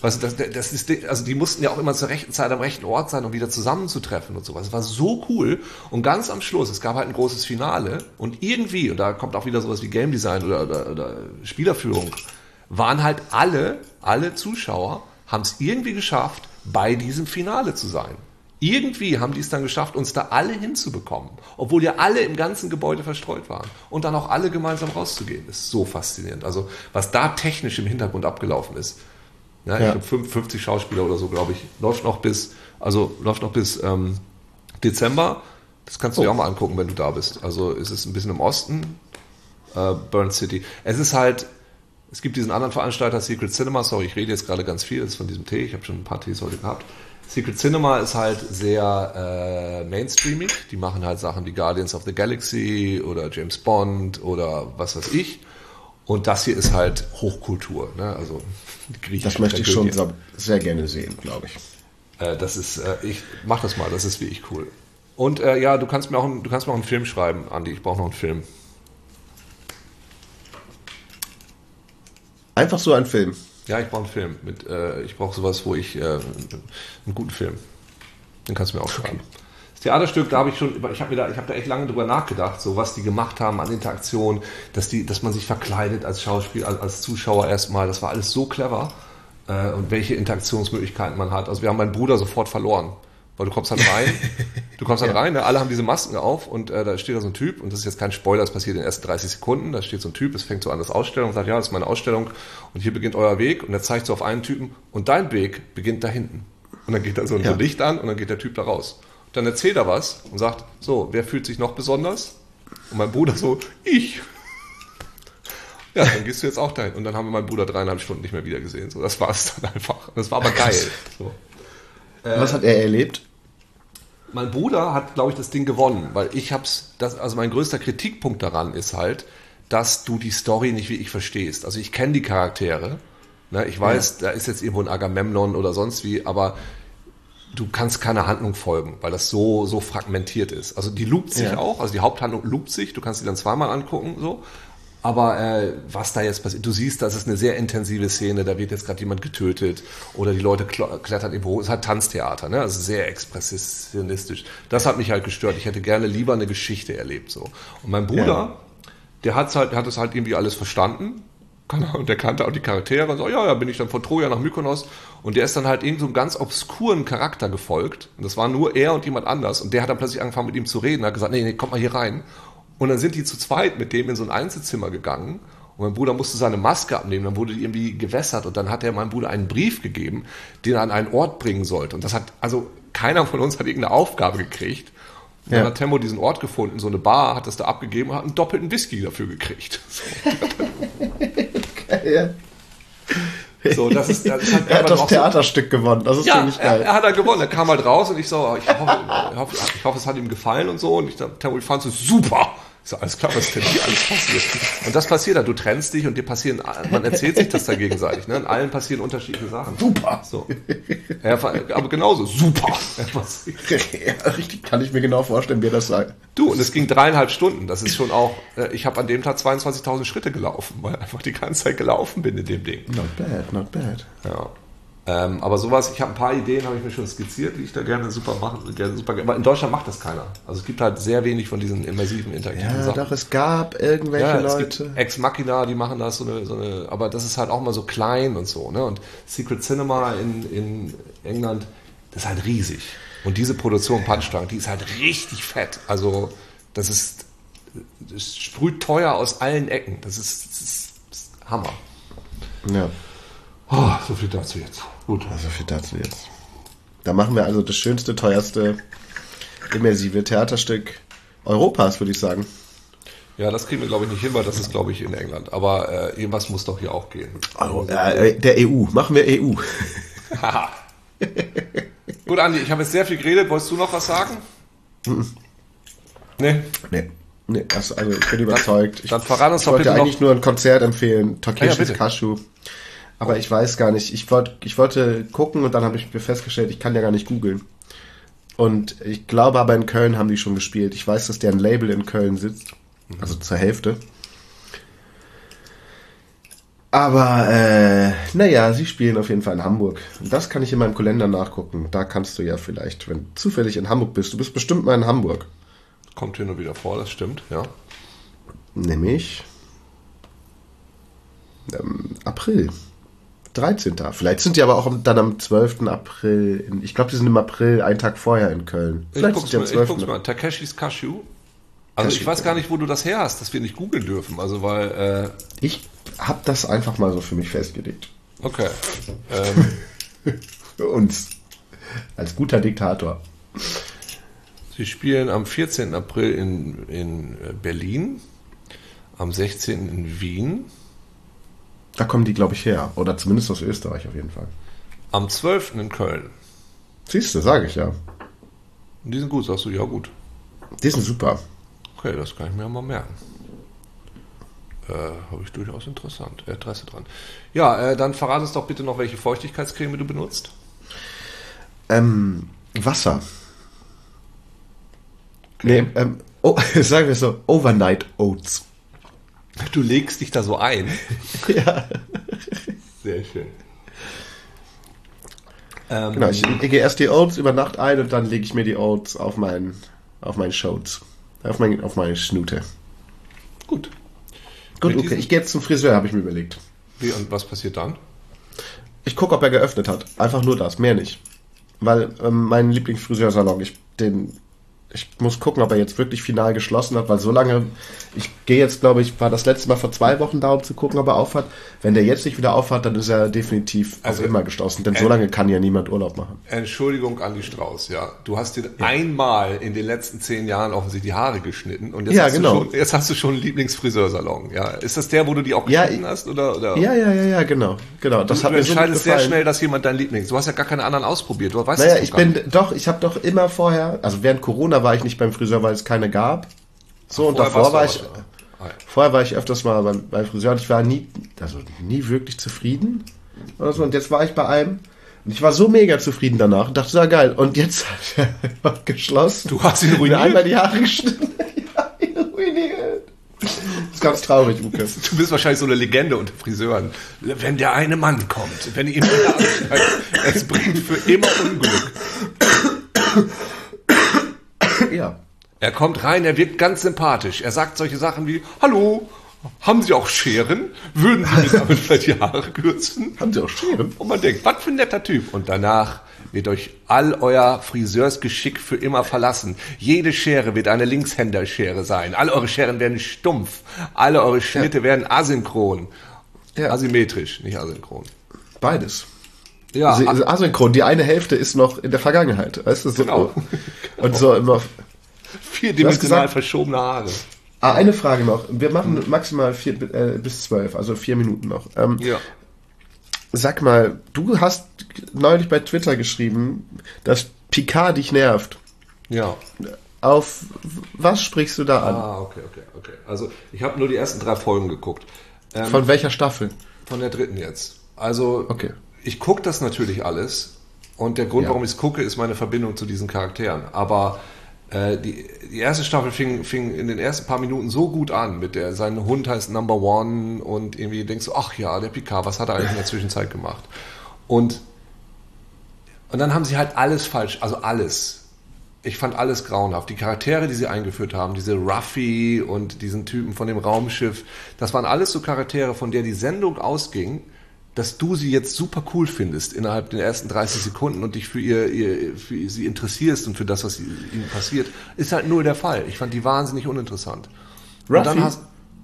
Weißt du, das, das ist, also die mussten ja auch immer zur rechten Zeit am rechten Ort sein, um wieder zusammenzutreffen und sowas. Es war so cool. Und ganz am Schluss, es gab halt ein großes Finale und irgendwie, und da kommt auch wieder sowas wie Game Design oder, oder, oder Spielerführung, waren halt alle, alle Zuschauer, haben es irgendwie geschafft, bei diesem Finale zu sein. Irgendwie haben die es dann geschafft, uns da alle hinzubekommen, obwohl ja alle im ganzen Gebäude verstreut waren und dann auch alle gemeinsam rauszugehen. Das ist so faszinierend. Also was da technisch im Hintergrund abgelaufen ist. Ja, ja. Ich glaube 50 Schauspieler oder so, glaube ich, läuft noch bis, also läuft noch bis ähm, Dezember. Das kannst du oh. dir auch mal angucken, wenn du da bist. Also es ist ein bisschen im Osten, äh, Burn City. Es ist halt, es gibt diesen anderen Veranstalter, Secret Cinema, sorry, ich rede jetzt gerade ganz viel, das ist von diesem Tee, ich habe schon ein paar Tees heute gehabt. Secret Cinema ist halt sehr äh, mainstreamig. Die machen halt Sachen wie Guardians of the Galaxy oder James Bond oder was weiß ich. Und das hier ist halt Hochkultur. Ne? Also Das möchte ich schon sehr gerne sehen, glaube ich. Äh, das ist, äh, ich mach das mal. Das ist wirklich cool. Und äh, ja, du kannst mir auch, du kannst mir auch einen Film schreiben, Andi. Ich brauche noch einen Film. Einfach so ein Film. Ja, ich brauche einen Film. Mit, äh, ich brauche sowas, wo ich äh, einen guten Film. Den kannst du mir auch schreiben. Okay. Das Theaterstück, da habe ich schon, ich habe da, ich habe da echt lange drüber nachgedacht, so was die gemacht haben an Interaktion, dass die, dass man sich verkleidet als Schauspieler, als, als Zuschauer erstmal. Das war alles so clever äh, und welche Interaktionsmöglichkeiten man hat. Also wir haben meinen Bruder sofort verloren. Weil du kommst halt rein, *laughs* du kommst halt ja. rein, ne? alle haben diese Masken auf und äh, da steht da so ein Typ, und das ist jetzt kein Spoiler, das passiert in den ersten 30 Sekunden, da steht so ein Typ, es fängt so an, das Ausstellung, und sagt, ja, das ist meine Ausstellung und hier beginnt euer Weg und er zeigt so auf einen Typen und dein Weg beginnt da hinten. Und dann geht da so ein ja. Licht an und dann geht der Typ da raus. dann erzählt er was und sagt, so, wer fühlt sich noch besonders? Und mein Bruder so, ich. *laughs* Ja, dann gehst du jetzt auch dahin. Und dann haben wir meinen Bruder dreieinhalb Stunden nicht mehr wieder gesehen. So, das war es dann einfach. Das war aber geil. So. Was hat er erlebt? Mein Bruder hat, glaube ich, das Ding gewonnen, weil ich hab's, das, also mein größter Kritikpunkt daran ist halt, dass du die Story nicht wie ich verstehst. Also ich kenne die Charaktere. Ne, ich weiß, ja. da ist jetzt irgendwo ein Agamemnon oder sonst wie, aber du kannst keine Handlung folgen, weil das so, so fragmentiert ist. Also die loopt sich ja. auch, also die Haupthandlung loopt sich, du kannst sie dann zweimal angucken, so. Aber äh, was da jetzt passiert, du siehst, das ist eine sehr intensive Szene, da wird jetzt gerade jemand getötet oder die Leute klettern irgendwo, es hat Tanztheater, ne? Also sehr expressionistisch. Das hat mich halt gestört. Ich hätte gerne lieber eine Geschichte erlebt so. Und mein Bruder, ja. der hat's halt, hat es halt irgendwie alles verstanden. Und der kannte auch die Charaktere und so, ja, ja, bin ich dann von Troja nach Mykonos. Und der ist dann halt irgendeinem so ganz obskuren Charakter gefolgt. Und das war nur er und jemand anders. Und der hat dann plötzlich angefangen mit ihm zu reden, hat gesagt, nee, nee, komm mal hier rein. Und dann sind die zu zweit mit dem in so ein Einzelzimmer gegangen. Und mein Bruder musste seine Maske abnehmen, dann wurde die irgendwie gewässert und dann hat er meinem Bruder einen Brief gegeben, den er an einen Ort bringen sollte. Und das hat, also keiner von uns hat irgendeine Aufgabe gekriegt. Und ja. dann hat Temmo diesen Ort gefunden, so eine Bar, hat das da abgegeben und hat einen doppelten Whisky dafür gekriegt. *laughs* So. *laughs* So, das ist, das halt *laughs* er hat das Theaterstück so, gewonnen. Das ist ja, ziemlich geil. Er, er, hat er gewonnen. Er kam halt raus und ich so, ich hoffe, ich hoffe, ich hoffe es hat ihm gefallen und so. Und ich, ich fand es super. Ich so, alles klar, was denn hier alles passiert? Und das passiert dann, du trennst dich und dir passieren, man erzählt sich das da gegenseitig, ne? In allen passieren unterschiedliche Sachen. Super! So. Ja, aber genauso, super! ja, *laughs* richtig, kann ich mir genau vorstellen, wie das sei. Du, und es ging dreieinhalb Stunden, das ist schon auch, äh, ich habe an dem Tag 22.000 Schritte gelaufen, weil einfach die ganze Zeit gelaufen bin in dem Ding. Not bad, not bad. Ja. Ähm, aber sowas, ich habe ein paar Ideen, habe ich mir schon skizziert, wie ich da gerne super machen, gerne super. Aber in Deutschland macht das keiner. Also es gibt halt sehr wenig von diesen immersiven interaktiven ja, Sachen. Doch es gab irgendwelche ja, es Leute. Gibt Ex Machina, die machen das so eine, so eine, aber das ist halt auch mal so klein und so. Ne? Und Secret Cinema in, in England, das ist halt riesig. Und diese Produktion Punchdrang, die ist halt richtig fett. Also das ist, das sprüht teuer aus allen Ecken. Das ist, das ist, das ist Hammer. Ja. Oh, so viel dazu jetzt. Gut. So viel dazu jetzt. Da machen wir also das schönste, teuerste, immersive Theaterstück Europas, würde ich sagen. Ja, das kriegen wir, glaube ich, nicht hin, weil das ist, glaube ich, in England. Aber äh, irgendwas muss doch hier auch gehen. Also, äh, der EU. Machen wir EU. Gut, Andi, ich habe jetzt sehr viel geredet. Wolltest du noch was sagen? Nee. Nee. Nee, also, also ich bin überzeugt. Dann, dann verrat uns ich doch bitte eigentlich nur ein Konzert empfehlen. Takeshis ah, ja, Kashu. Aber ich weiß gar nicht. Ich, wollt, ich wollte gucken und dann habe ich mir festgestellt, ich kann ja gar nicht googeln. Und ich glaube aber in Köln haben die schon gespielt. Ich weiß, dass deren Label in Köln sitzt. Also zur Hälfte. Aber, äh, naja, sie spielen auf jeden Fall in Hamburg. Das kann ich in meinem Kalender nachgucken. Da kannst du ja vielleicht, wenn du zufällig in Hamburg bist, du bist bestimmt mal in Hamburg. Kommt hier nur wieder vor, das stimmt, ja. Nämlich ähm, April. 13. Vielleicht sind die aber auch dann am 12. April. In, ich glaube, die sind im April, einen Tag vorher in Köln. Vielleicht ich guck's, mal, ich guck's mal. Takeshis Cashew. Also Cashew, ich weiß gar nicht, wo du das her hast, dass wir nicht googeln dürfen. Also weil äh ich habe das einfach mal so für mich festgelegt. Okay. *laughs* Ähm. für uns als guter Diktator. Sie spielen am 14. April in, in äh, Berlin, am 16. in Wien, da kommen die, glaube ich, her. Oder zumindest aus Österreich auf jeden Fall. Am 12. in Köln. Siehst du, sage ich ja. Die sind gut, sagst du, ja gut. Die sind super. Okay, das kann ich mir mal merken. Äh, Habe ich durchaus interessant, Interesse dran. Ja, äh, dann verrate uns doch bitte noch, welche Feuchtigkeitscreme du benutzt. Ähm, Wasser. Okay. Nee, ähm, oh, *laughs* sagen wir so, Overnight Oats. Du legst dich da so ein. *laughs* ja. Sehr schön. Ähm, genau, ich lege erst die Oats über Nacht ein und dann lege ich mir die Oats auf meinen auf meinen Shows. Auf, mein, auf meine Schnute. Gut. Gut, okay. Ich gehe jetzt zum Friseur, habe ich mir überlegt. Wie und was passiert dann? Ich gucke, ob er geöffnet hat. Einfach nur das, mehr nicht. Weil ähm, mein Lieblingsfriseursalon, ich, den ich muss gucken, ob er jetzt wirklich final geschlossen hat, weil so lange, ich gehe jetzt, glaube ich, war das letzte Mal vor zwei Wochen da, um zu gucken, ob er aufhat. Wenn der jetzt nicht wieder aufhat, dann ist er definitiv also, auf immer geschlossen, denn so lange kann ja niemand Urlaub machen. Entschuldigung, Andi Strauß, ja. Du hast dir ja. einmal in den letzten zehn Jahren offensichtlich die Haare geschnitten und jetzt, ja, hast, genau. du schon, jetzt hast du schon einen Lieblingsfriseursalon, ja. Ist das der, wo du die auch geschnitten ja, hast, oder, oder? Ja, ja, ja, ja, genau, genau. Das du, hat du entscheidest so sehr schnell, dass jemand dein Lieblings, du hast ja gar keine anderen ausprobiert, du weißt Naja, ich bin, nicht. doch, ich habe doch immer vorher, also während Corona war ich nicht beim Friseur, weil es keine gab. So, Ach, und davor war ich, ah, vorher war ich öfters mal beim, beim Friseur und ich war nie, also nie wirklich zufrieden oder so. Und jetzt war ich bei einem und ich war so mega zufrieden danach und dachte, so geil. Und jetzt hat *laughs* er geschlossen. Du hast ihn ruiniert? einmal die Haare geschnitten. *laughs* ja, ihn ruiniert. Das ist ganz traurig, Lukas. *laughs* Du bist wahrscheinlich so eine Legende unter Friseuren. Wenn der eine Mann kommt, wenn ihr ihm es bringt für immer Unglück. Ja. Er kommt rein, er wirkt ganz sympathisch. Er sagt solche Sachen wie, hallo, haben Sie auch Scheren? Würden Sie mir damit vielleicht die Haare kürzen? Haben Sie auch Scheren? Und man denkt, was für ein netter Typ. Und danach wird euch all euer Friseursgeschick für immer verlassen. Jede Schere wird eine Linkshänderschere sein. Alle eure Scheren werden stumpf. Alle eure Schnitte ja. werden asynchron. Ja. Asymmetrisch, nicht asynchron. Beides. Ja. Asynchron. Die eine Hälfte ist noch in der Vergangenheit. Weißt du, so. Genau. Und so immer Vierdimensional verschobene Haare. Ah, eine Frage noch. Wir machen maximal vier, äh, bis zwölf, also vier Minuten noch. Ähm, ja. Sag mal, du hast neulich bei Twitter geschrieben, dass Picard dich nervt. Ja. Auf was sprichst du da an? Ah, okay, okay, okay. Also ich habe nur die ersten drei Folgen geguckt. Ähm, von welcher Staffel? Von der dritten jetzt. Also okay. ich gucke das natürlich alles und der Grund, ja. warum ich es gucke, ist meine Verbindung zu diesen Charakteren. Aber äh, die, die erste Staffel fing, fing in den ersten paar Minuten so gut an mit der, sein Hund heißt Number One und irgendwie denkst du, ach ja, der Picard, was hat er eigentlich in der Zwischenzeit gemacht? Und, und dann haben sie halt alles falsch, also alles. Ich fand alles grauenhaft. Die Charaktere, die sie eingeführt haben, diese Ruffy und diesen Typen von dem Raumschiff, das waren alles so Charaktere, von der die Sendung ausging, dass du sie jetzt super cool findest innerhalb der ersten 30 Sekunden und dich für ihr, ihr für sie interessierst und für das, was ihnen passiert, ist halt null der Fall. Ich fand die wahnsinnig uninteressant. Ruffy? Hast,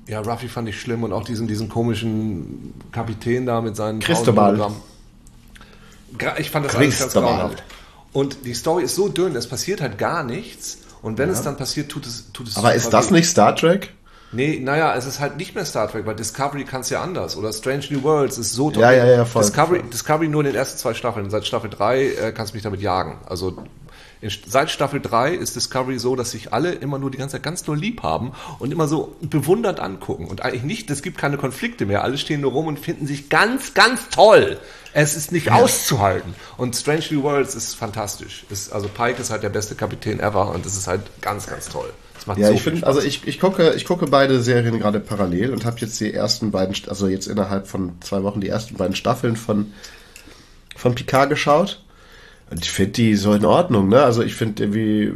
ja, Ruffy fand ich schlimm und auch diesen, diesen komischen Kapitän da mit seinen Christobal. Ich fand das alles ganz grauenhaft. Und die Story ist so dünn, es passiert halt gar nichts. Und wenn ja. es dann passiert, tut es, tut es Aber ist das nicht Star Trek? Nee, naja, es ist halt nicht mehr Star Trek, weil Discovery kann es ja anders. Oder Strange New Worlds ist so toll. Ja, ja, ja, voll, Discovery, voll. Discovery nur in den ersten zwei Staffeln. Seit Staffel 3 äh, kannst du mich damit jagen. Also in, seit Staffel 3 ist Discovery so, dass sich alle immer nur die ganze Zeit ganz nur lieb haben und immer so bewundernd angucken. Und eigentlich nicht, es gibt keine Konflikte mehr. Alle stehen nur rum und finden sich ganz, ganz toll. Es ist nicht ja. auszuhalten. Und Strange New Worlds ist fantastisch. Ist, also Pike ist halt der beste Kapitän ever und es ist halt ganz, ganz toll ja, so ich finde, also ich, ich gucke, ich gucke beide Serien gerade parallel und habe jetzt die ersten beiden, also jetzt innerhalb von zwei Wochen die ersten beiden Staffeln von von Picard geschaut. Und ich finde die so in Ordnung, ne? Also ich finde irgendwie,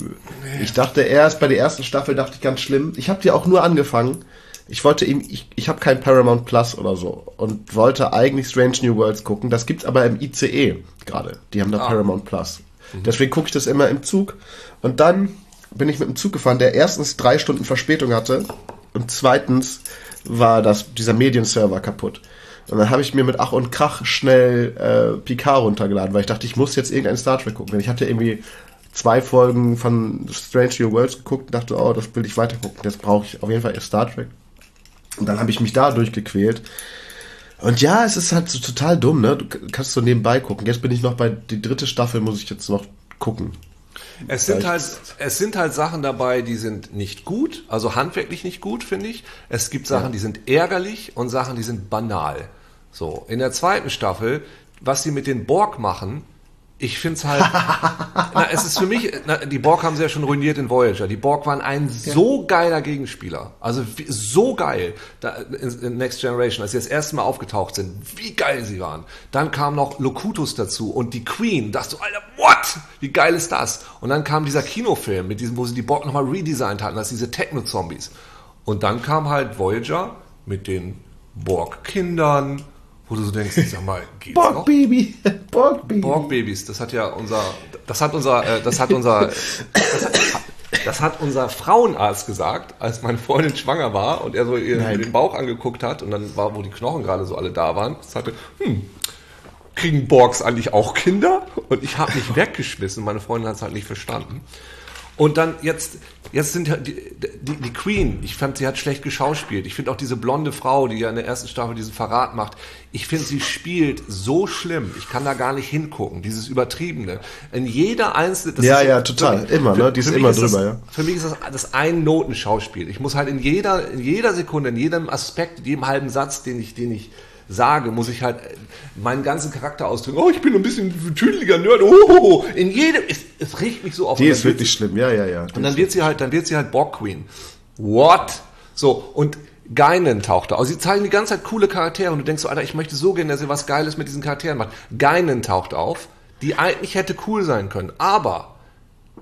ich dachte erst bei der ersten Staffel dachte ich ganz schlimm. Ich habe die auch nur angefangen. Ich wollte ihm, ich, ich habe kein Paramount Plus oder so und wollte eigentlich Strange New Worlds gucken. Das gibt's aber im ICE gerade. Die haben da ah. Paramount Plus. Mhm. Deswegen gucke ich das immer im Zug. Und dann bin ich mit dem Zug gefahren, der erstens drei Stunden Verspätung hatte und zweitens war das, dieser Medienserver kaputt. Und dann habe ich mir mit Ach und Krach schnell äh, Picard runtergeladen, weil ich dachte, ich muss jetzt irgendein Star Trek gucken. Ich hatte irgendwie zwei Folgen von Strange New Worlds geguckt und dachte, oh, das will ich weiter gucken. Jetzt brauche ich auf jeden Fall Star Trek. Und dann habe ich mich da durchgequält. Und ja, es ist halt so total dumm, ne? Du kannst so nebenbei gucken. Jetzt bin ich noch bei die dritte Staffel, muss ich jetzt noch gucken. Es sind halt, es sind halt Sachen dabei, die sind nicht gut, also handwerklich nicht gut, finde ich. Es gibt Sachen, ja. die sind ärgerlich und Sachen, die sind banal. So. In der zweiten Staffel, was sie mit den Borg machen, ich finde es halt, *laughs* na, es ist für mich, na, die Borg haben sie ja schon ruiniert in Voyager. Die Borg waren ein so geiler Gegenspieler. Also wie, so geil da, in, in, Next Generation, als sie das erste Mal aufgetaucht sind. Wie geil sie waren. Dann kam noch Locutus dazu und die Queen. Da dachte du, Alter, what? Wie geil ist das? Und dann kam dieser Kinofilm, mit diesem, wo sie die Borg nochmal redesigned hatten, als diese Techno-Zombies. Und dann kam halt Voyager mit den Borg-Kindern wo du so denkst, sag mal, geht's Borg noch? Baby, *laughs* Borg Baby. Borg Babys, das hat ja unser, das hat unser, äh, das hat unser, das *laughs* hat, Das hat unser Frauenarzt gesagt, als meine Freundin schwanger war und er so ihr Nein. den Bauch angeguckt hat und dann war, wo die Knochen gerade so alle da waren, sagte, hm, kriegen Borgs eigentlich auch Kinder? Und ich habe mich *laughs* weggeschmissen. Meine Freundin hat es halt nicht verstanden. Und dann jetzt, jetzt sind die, die, die Queen, ich fand, sie hat schlecht geschauspielt. Ich finde auch diese blonde Frau, die ja in der ersten Staffel diesen Verrat macht, ich finde, sie spielt so schlimm. Ich kann da gar nicht hingucken, dieses Übertriebene. In jeder einzelnen... das Ja, ist- ja, total. Immer, ne? Die ist für immer das, drüber, ja. Für mich ist das das Ein-Noten-Schauspiel. Ich muss halt in jeder, in jeder Sekunde, in jedem Aspekt, in jedem halben Satz, den ich, den ich sage, muss ich halt meinen ganzen Charakter ausdrücken. Oh, ich bin ein bisschen tüdeliger Nerd. Oh. In jedem, es, es regt mich so auf. Die ist wirklich schlimm, ja, ja, ja. und dann wird sie halt, dann wird sie halt Borg Queen. What? So, und Geinen taucht da. Also sie zeigen die ganze Zeit coole Charaktere und du denkst so, Alter, ich möchte so gerne, dass ihr was Geiles mit diesen Charakteren macht. Geinen taucht auf, die eigentlich hätte cool sein können. Aber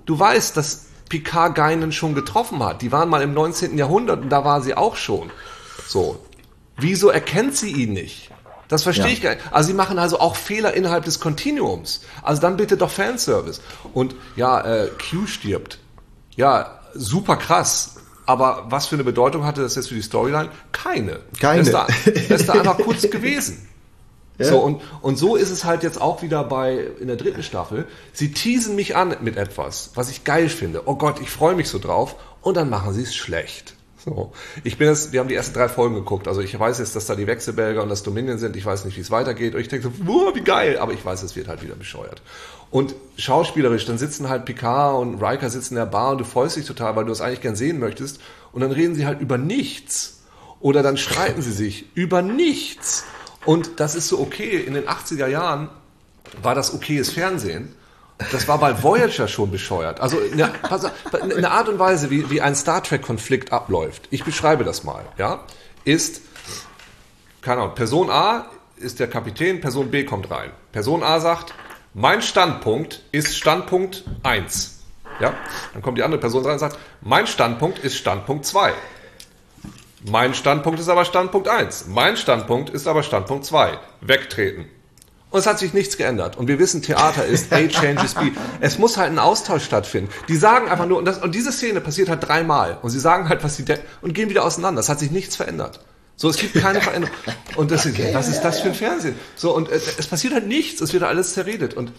du weißt, dass Picard Geinen schon getroffen hat. Die waren mal im 19. Jahrhundert und da war sie auch schon. So. Wieso erkennt sie ihn nicht? Das verstehe Ja. ich gar nicht. Also sie machen also auch Fehler innerhalb des Kontinuums. Also dann bitte doch Fanservice. Und ja, äh, Q stirbt. Ja, super krass. Aber was für eine Bedeutung hatte das jetzt für die Storyline? Keine. Keine. Das ist da, ist da einfach kurz gewesen. So, und, und so ist es halt jetzt auch wieder bei, in der dritten Staffel. Sie teasen mich an mit etwas, was ich geil finde. Oh Gott, ich freue mich so drauf. Und dann machen sie es schlecht. So. Ich bin jetzt, wir haben die ersten drei Folgen geguckt. Also ich weiß jetzt, dass da die Wechselbelger und das Dominion sind. Ich weiß nicht, wie es weitergeht. Und ich denke so, wow, wie geil. Aber ich weiß, es wird halt wieder bescheuert. Und schauspielerisch, dann sitzen halt Picard und Riker sitzen in der Bar und du freust dich total, weil du es eigentlich gern sehen möchtest. Und dann reden sie halt über nichts. Oder dann streiten sie sich über nichts. Und das ist so okay. In den 80er Jahren war das okayes Fernsehen. Das war bei Voyager schon bescheuert. Also eine, eine Art und Weise, wie, wie ein Star Trek-Konflikt abläuft. Ich beschreibe das mal. Ja, ist keine Ahnung. Person A ist der Kapitän, Person B kommt rein. Person A sagt, mein Standpunkt ist Standpunkt 1. Ja, dann kommt die andere Person rein und sagt, mein Standpunkt ist Standpunkt 2. Mein Standpunkt ist aber Standpunkt 1. Mein Standpunkt ist aber Standpunkt 2. Wegtreten. Und es hat sich nichts geändert. Und wir wissen, Theater ist A changes B. Es muss halt ein Austausch stattfinden. Die sagen einfach nur, und, das, und diese Szene passiert halt dreimal. Und sie sagen halt, was sie denken, und gehen wieder auseinander. Es hat sich nichts verändert. So, es gibt keine Veränderung. Und das ist, was ist das für ein Fernsehen? So, und äh, es passiert halt nichts. Es wird alles zerredet. Und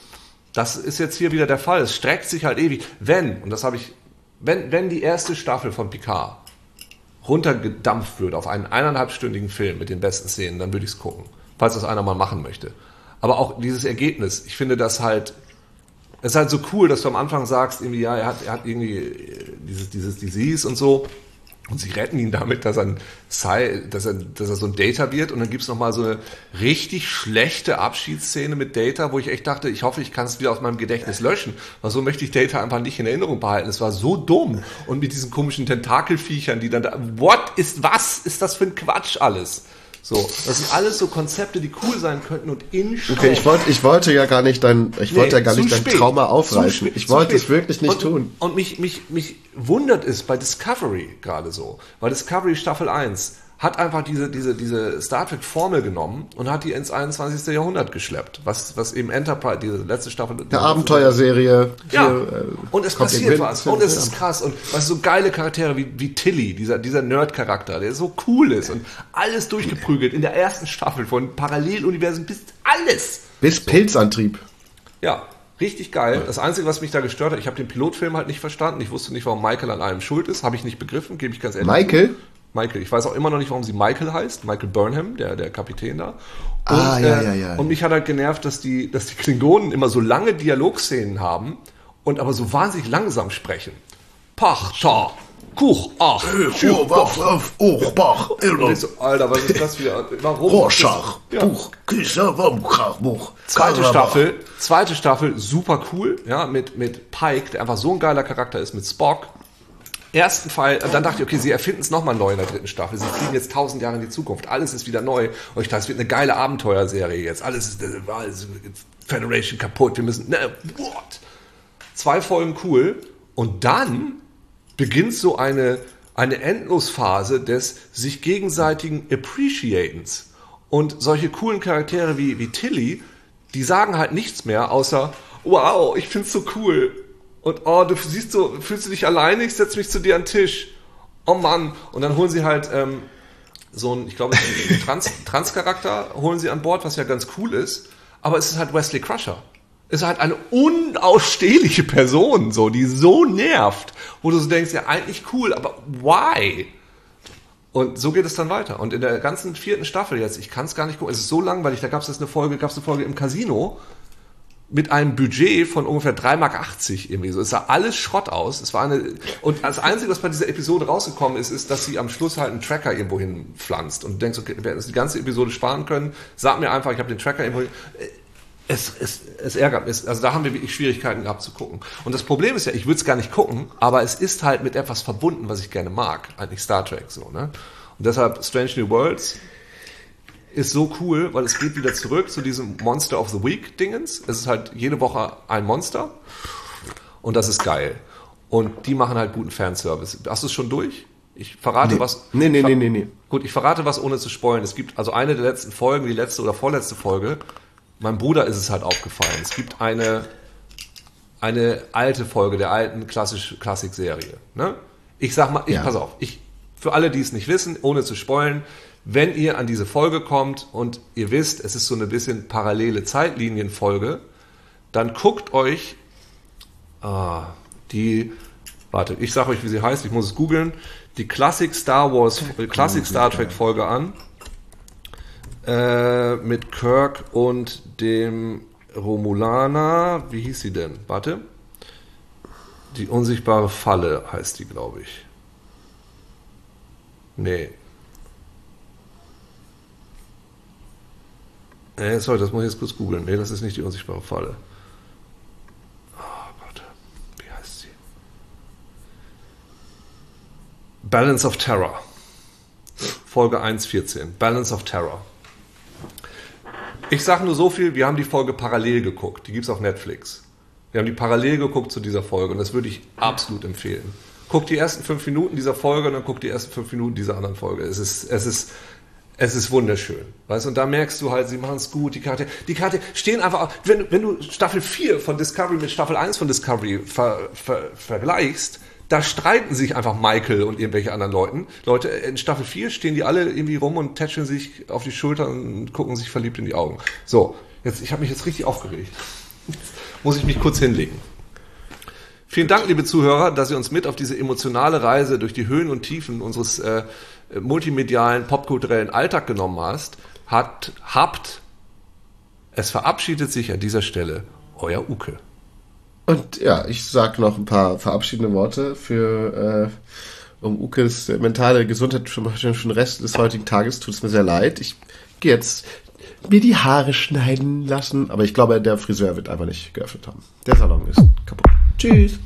das ist jetzt hier wieder der Fall. Es streckt sich halt ewig. Wenn, und das habe ich, wenn, wenn die erste Staffel von Picard runtergedampft wird auf einen eineinhalbstündigen Film mit den besten Szenen, dann würde ich es gucken. Falls das einer mal machen möchte. Aber auch dieses Ergebnis, ich finde das halt, es ist halt so cool, dass du am Anfang sagst, irgendwie, ja, er hat, er hat irgendwie äh, dieses, dieses Disease und so. Und sie retten ihn damit, dass er, Sci- dass er, dass er so ein Data wird. Und dann gibt's noch mal so eine richtig schlechte Abschiedsszene mit Data, wo ich echt dachte, ich hoffe, ich kann es wieder aus meinem Gedächtnis löschen. Weil so möchte ich Data einfach nicht in Erinnerung behalten. Es war so dumm. Und mit diesen komischen Tentakelviechern, die dann da, what ist, was ist das für ein Quatsch alles? So, das sind alles so Konzepte, die cool sein könnten und in Okay, ich wollte, ich wollte ja gar nicht dein, ich wollte ja gar nicht dein. Trauma aufreißen. spät, Ich wollte es wirklich nicht und, tun. Und mich, mich, mich wundert es bei Discovery gerade so. Weil Discovery Staffel 1 hat einfach diese, diese, diese Star Trek Formel genommen und hat die ins 21. Jahrhundert geschleppt. Was, was eben Enterprise, diese letzte Staffel. Eine Abenteuerserie. Ja, äh, und es passiert was. Und es ist krass. Und was so geile Charaktere wie, wie Tilly, dieser, dieser Nerd-Charakter, der so cool ist und alles durchgeprügelt in der ersten Staffel von Paralleluniversen bis alles. Bis Pilzantrieb. Ja, richtig geil. Das Einzige, was mich da gestört hat, ich habe den Pilotfilm halt nicht verstanden. Ich wusste nicht, warum Michael an allem schuld ist. Habe ich nicht begriffen, gebe ich ganz ehrlich. Michael? Michael. Ich weiß auch immer noch nicht, warum sie Michael heißt. Michael Burnham, der, der Kapitän da. Und, Ah, ja, äh, ja, ja. Und mich hat halt genervt, dass die, dass die Klingonen immer so lange Dialogszenen haben und aber so wahnsinnig langsam sprechen. Pachta, Kuch, ach, Ochbach, Und ich so, Alter, was ist das wieder? Warum? Rorschach, Ja. Buch, Küsser, Wamkrach, Buch. Zweite Staffel, zweite Staffel, super cool, ja, mit, mit Pike, der einfach so ein geiler Charakter ist, mit Spock. Ersten Fall, dann dachte ich, okay, sie erfinden es nochmal neu in der dritten Staffel. Sie fliegen jetzt tausend Jahre in die Zukunft. Alles ist wieder neu. Und ich dachte, es wird eine geile Abenteuerserie jetzt. Alles ist, äh, alles ist Federation kaputt. Wir müssen, ne, what? Zwei Folgen cool. Und dann beginnt so eine, eine Endlosphase des sich gegenseitigen Appreciatens. Und solche coolen Charaktere wie, wie Tilly, die sagen halt nichts mehr, außer, wow, ich find's so cool. Und oh, du siehst so, fühlst du dich alleine, ich setze mich zu dir an den Tisch. Oh Mann. Und dann holen sie halt ähm, so ein, ich glaube, Trans, *laughs* Trans-Charakter, holen sie an Bord, was ja ganz cool ist. Aber es ist halt Wesley Crusher. Es ist halt eine unausstehliche Person, so, die so nervt, wo du so denkst, ja, eigentlich cool, aber why? Und so geht es dann weiter. Und in der ganzen vierten Staffel jetzt, ich kann es gar nicht gucken, es ist so langweilig, da gab es jetzt eine Folge, gab es eine Folge im Casino, mit einem Budget von ungefähr 3,80 Mark irgendwie so. Es sah alles Schrott aus. Es war eine, und das Einzige, was bei dieser Episode rausgekommen ist, ist, dass sie am Schluss halt einen Tracker irgendwo hin pflanzt und du denkst, okay, wir hätten die ganze Episode sparen können. Sag mir einfach, ich habe den Tracker irgendwo hin. Es, es, es ärgert mich. Also da haben wir wirklich Schwierigkeiten gehabt zu gucken. Und das Problem ist ja, ich würde es gar nicht gucken, aber es ist halt mit etwas verbunden, was ich gerne mag. Eigentlich Star Trek so, ne? Und deshalb Strange New Worlds ist so cool, weil es geht wieder zurück zu diesem Monster of the Week Dingens. Es ist halt jede Woche ein Monster und das ist geil. Und die machen halt guten Fanservice. Hast du es schon durch? Ich verrate nee. was. Nee, nee, nee, nee, nee. Gut, ich verrate was ohne zu spoilen. Es gibt also eine der letzten Folgen, die letzte oder vorletzte Folge. Meinem Bruder ist es halt aufgefallen. Es gibt eine, eine alte Folge der alten klassisch Klassik-Serie. Ne? Ich sag mal, ich, ja. pass auf, ich, für alle, die es nicht wissen, ohne zu spoilen, wenn ihr an diese Folge kommt und ihr wisst, es ist so eine bisschen parallele Zeitlinienfolge, dann guckt euch ah, die, warte, ich sage euch, wie sie heißt, ich muss es googeln, die Classic Star Wars, äh, Classic Star Trek Folge an äh, mit Kirk und dem Romulaner, wie hieß sie denn? Warte. Die unsichtbare Falle heißt die, glaube ich. Nee, Nee, sorry, das muss ich jetzt kurz googeln. Nee, das ist nicht die unsichtbare Falle. Oh Gott. Wie heißt sie? Balance of Terror. Folge 1.14. Balance of Terror. Ich sage nur so viel, wir haben die Folge parallel geguckt. Die gibt es auf Netflix. Wir haben die parallel geguckt zu dieser Folge und das würde ich absolut empfehlen. Guck die ersten fünf Minuten dieser Folge und dann guck die ersten fünf Minuten dieser anderen Folge. Es ist, es ist, es ist wunderschön. Weißt und da merkst du halt, sie machen es gut, die Karte, die Karte stehen einfach, wenn, wenn du Staffel 4 von Discovery mit Staffel 1 von Discovery ver, ver, vergleichst, da streiten sich einfach Michael und irgendwelche anderen Leuten. Leute, in Staffel 4 stehen die alle irgendwie rum und tätscheln sich auf die Schulter und gucken sich verliebt in die Augen. So, jetzt, ich habe mich jetzt richtig aufgeregt. Jetzt muss ich mich kurz hinlegen. Vielen Dank, liebe Zuhörer, dass ihr uns mit auf diese emotionale Reise durch die Höhen und Tiefen unseres äh, multimedialen, popkulturellen Alltag genommen hast, hat, habt, es verabschiedet sich an dieser Stelle euer Uke. Und ja, ich sag noch ein paar verabschiedende Worte für äh, um Ukes mentale Gesundheit schon den Rest des heutigen Tages. Tut es mir sehr leid. Ich gehe jetzt mir die Haare schneiden lassen, aber ich glaube, der Friseur wird einfach nicht geöffnet haben. Der Salon ist kaputt. Tschüss.